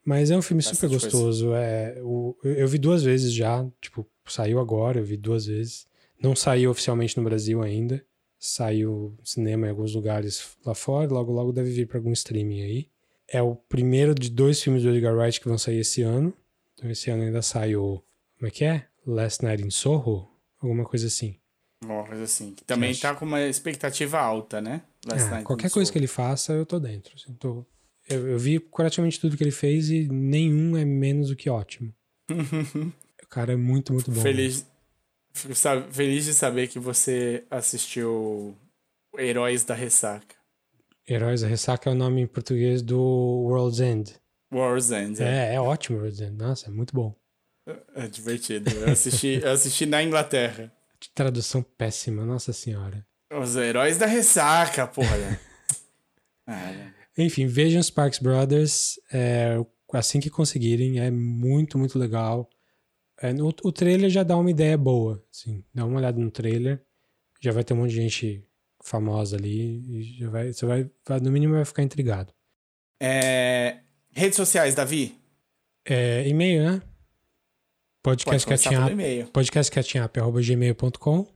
Mas é um filme super gostoso. É, o, eu vi duas vezes já, tipo, saiu agora, eu vi duas vezes. Não saiu oficialmente no Brasil ainda saiu cinema em alguns lugares lá fora, logo logo deve vir para algum streaming aí. É o primeiro de dois filmes do Edgar Wright que vão sair esse ano. Então esse ano ainda sai o como é que é? Last Night in Soho, alguma coisa assim. Uma coisa assim. Que também tá com uma expectativa alta, né? Ah, qualquer coisa Soho. que ele faça, eu tô dentro. Assim, tô... Eu, eu, vi praticamente tudo que ele fez e nenhum é menos do que ótimo. o cara é muito, muito bom. Feliz, Fico feliz de saber que você assistiu Heróis da Ressaca. Heróis da Ressaca é o nome em português do World's End. World's End. É, é ótimo, World's End. Nossa, é muito bom. É divertido. Eu assisti, eu assisti na Inglaterra. Tradução péssima, nossa senhora. Os heróis da ressaca, porra. ah, Enfim, vejam Sparks Brothers é, assim que conseguirem. É muito, muito legal. É, o, o trailer já dá uma ideia boa. Assim, dá uma olhada no trailer. Já vai ter um monte de gente famosa ali. Já vai, você vai, vai, no mínimo, vai ficar intrigado. É, redes sociais, Davi? É, e-mail, né? Podcastcatchingup, podcastcatchingup.gmail.com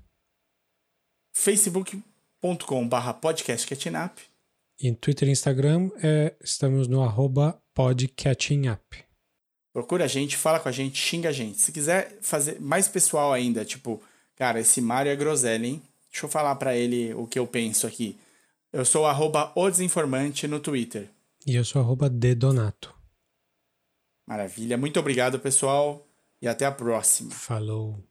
facebook.com barra podcastcatchingup e no Twitter e Instagram é, estamos no arroba podcatchingup. Procura a gente, fala com a gente, xinga a gente. Se quiser fazer mais pessoal ainda, tipo, cara, esse Mário é groselha, hein? Deixa eu falar para ele o que eu penso aqui. Eu sou arroba o desinformante no Twitter. E eu sou arroba dedonato. Maravilha. Muito obrigado, pessoal. E até a próxima. Falou.